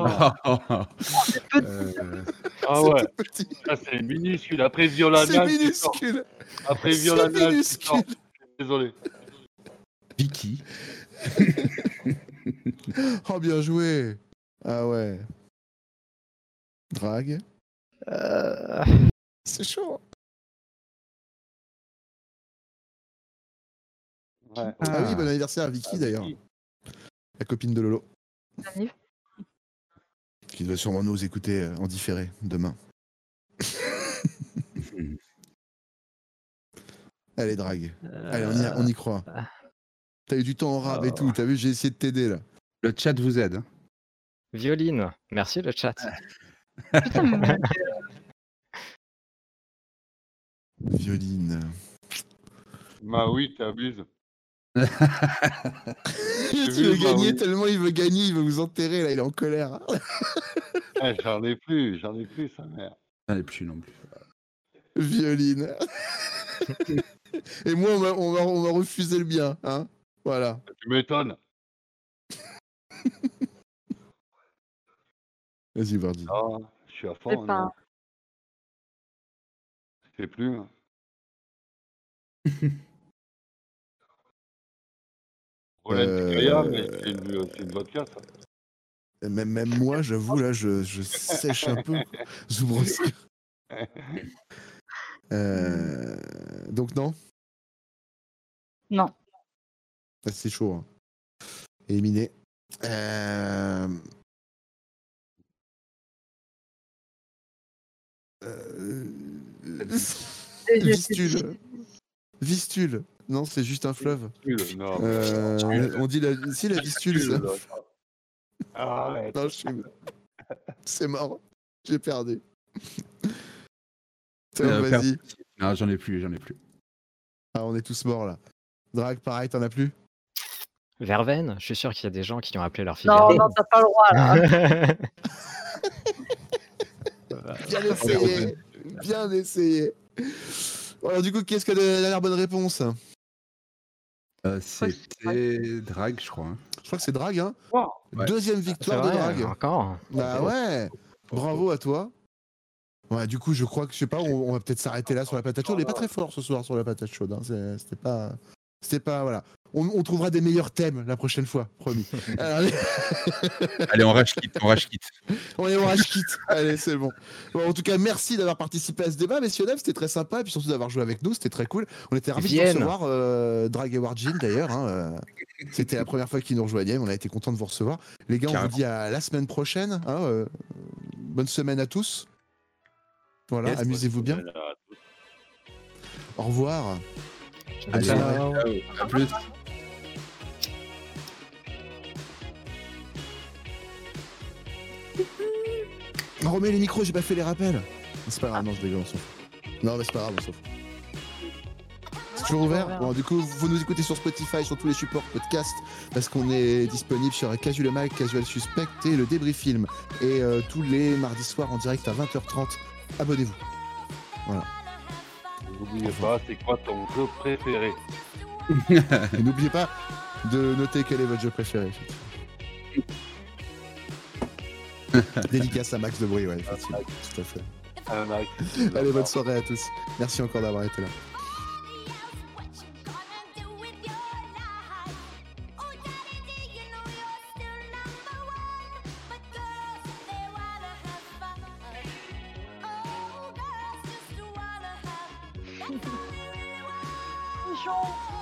S8: Oh.
S4: Euh,
S6: Ah ouais,
S5: C'est petit.
S6: ça c'est minuscule. Après Violana,
S5: C'est minuscule.
S6: Après
S5: C'est
S6: Violana, fort.
S5: minuscule.
S6: Désolé.
S4: Vicky.
S5: Oh, bien joué. Ah ouais. Drague.
S7: Euh,
S5: C'est chaud.
S6: Ouais.
S5: Ah, oui, bon anniversaire à Vicky d'ailleurs. La copine de Lolo. Qui doit sûrement nous écouter euh, en différé demain. Allez, drague. Allez, on y, on y croit. T'as eu du temps en rab et
S7: Oh.
S5: tout. T'as vu, j'ai essayé de t'aider là.
S4: Le chat vous aide. hein.
S7: Violine. Merci le chat.
S8: Putain, mais-
S5: Violine.
S6: Bah oui, t'abuses.
S5: tu veux
S6: bah
S5: gagner
S6: oui.
S5: tellement il veut gagner, il veut vous enterrer là, il est en colère.
S6: Eh, j'en ai plus, j'en ai plus, sa mère.
S4: J'en ai plus non plus.
S5: Violine. et moi, on m'a- on m'a refusé le bien. Hein voilà.
S6: Tu m'étonnes.
S5: Vas-y, Vardy.
S6: Ah, je suis à fond.
S8: pas-.
S6: Je sais plus. hein. Roland
S5: Euh,
S6: mais c'est une, c'est une vodka, ça.
S5: Même, même moi, j'avoue, là, je, je sèche un peu. Euh, donc, non?
S8: Non.
S5: Ah, C'est chaud. hein. Éliminé. Euh... euh, Vistule. Vistule. Non, c'est juste un fleuve.
S6: Non,
S5: Euh, on dit la... Si, la Vistule, ça. Non, suis- C'est mort. J'ai perdu.
S4: Euh,
S5: vas-y.
S4: Non, j'en ai plus, j'en ai plus.
S5: Ah, on est tous morts là. Drag, pareil, t'en as plus?
S7: Verveine. Je suis sûr qu'il y a des gens qui ont appelé leur fille.
S8: Non,
S7: Verveine.
S8: non, t'as pas le droit là.
S5: Bien essayé. Bien essayé. Alors, du coup, qu'est-ce que la dernière bonne réponse?
S4: Euh,
S8: c'est
S4: C'était Drag, je crois. hein.
S5: Je crois que c'est Drag, hein
S6: Wow.
S4: Ouais.
S5: Deuxième
S7: C'est
S5: victoire de Drag.
S7: encore.
S5: Bah ouais. Bravo à toi. Ouais, du coup, je crois que je sais pas, on, on va peut-être s'arrêter là sur la patate chaude. On n'est pas très fort ce soir sur la patate chaude. hein. C'est- C'était pas, c'était pas, voilà. On, on trouvera des meilleurs thèmes la prochaine fois, promis. Alors, allez,
S4: Allez, on rage quitte, on rage quitte.
S5: on est rage kit. Allez, c'est bon. Bon, En tout cas, merci d'avoir participé à ce débat, messieurs dames. C'était très sympa et puis surtout d'avoir joué avec nous. C'était très cool. On était ravis de
S7: Vienne.
S5: vous recevoir, euh, Drag et Warjin d'ailleurs. hein, euh, C'était la première fois qu'ils nous rejoignaient. On a été content de vous recevoir. Les gars, on vous dit à la semaine prochaine. hein, euh, bonne semaine à tous. Voilà,
S4: Yes.
S5: amusez-vous bien. Au revoir. Ciao,
S4: à plus.
S5: On remet les micros, j'ai pas fait les rappels. C'est pas grave, non, je rigole, on s'en fout. Non, mais c'est pas grave, on s'en fout. C'est toujours ouvert? Bon, du coup, vous nous écoutez sur Spotify, sur tous les supports podcast, parce qu'on est disponible sur Casual Mike, Casual Suspect et le Débris Film. Et euh, tous les mardis soirs en direct à 20h30. Abonnez-vous.
S6: N'oubliez pas, c'est quoi ton jeu préféré?
S5: Et n'oubliez pas de noter quel est votre jeu préféré. Dédicace à Max de Bruy, ouais, effectivement. Tout à fait.
S6: Ah,
S5: Allez, bonne soirée à tous. Merci encore d'avoir été là.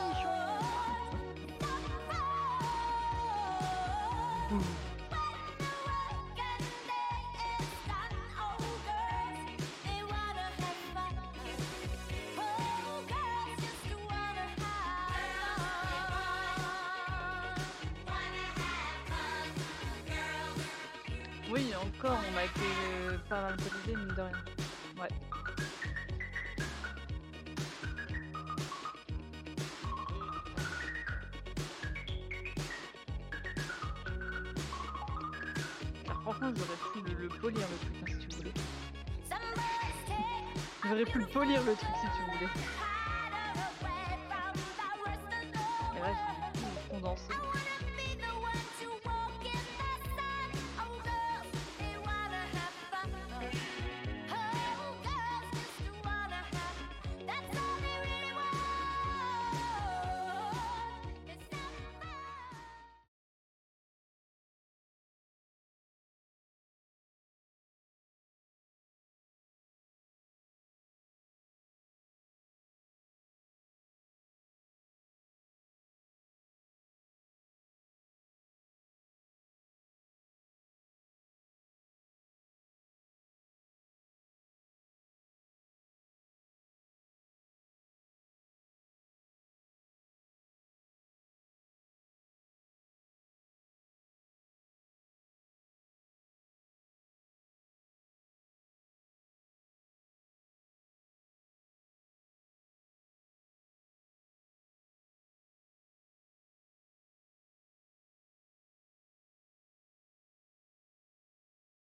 S8: J'aurais pu le polir le truc, si tu voulais.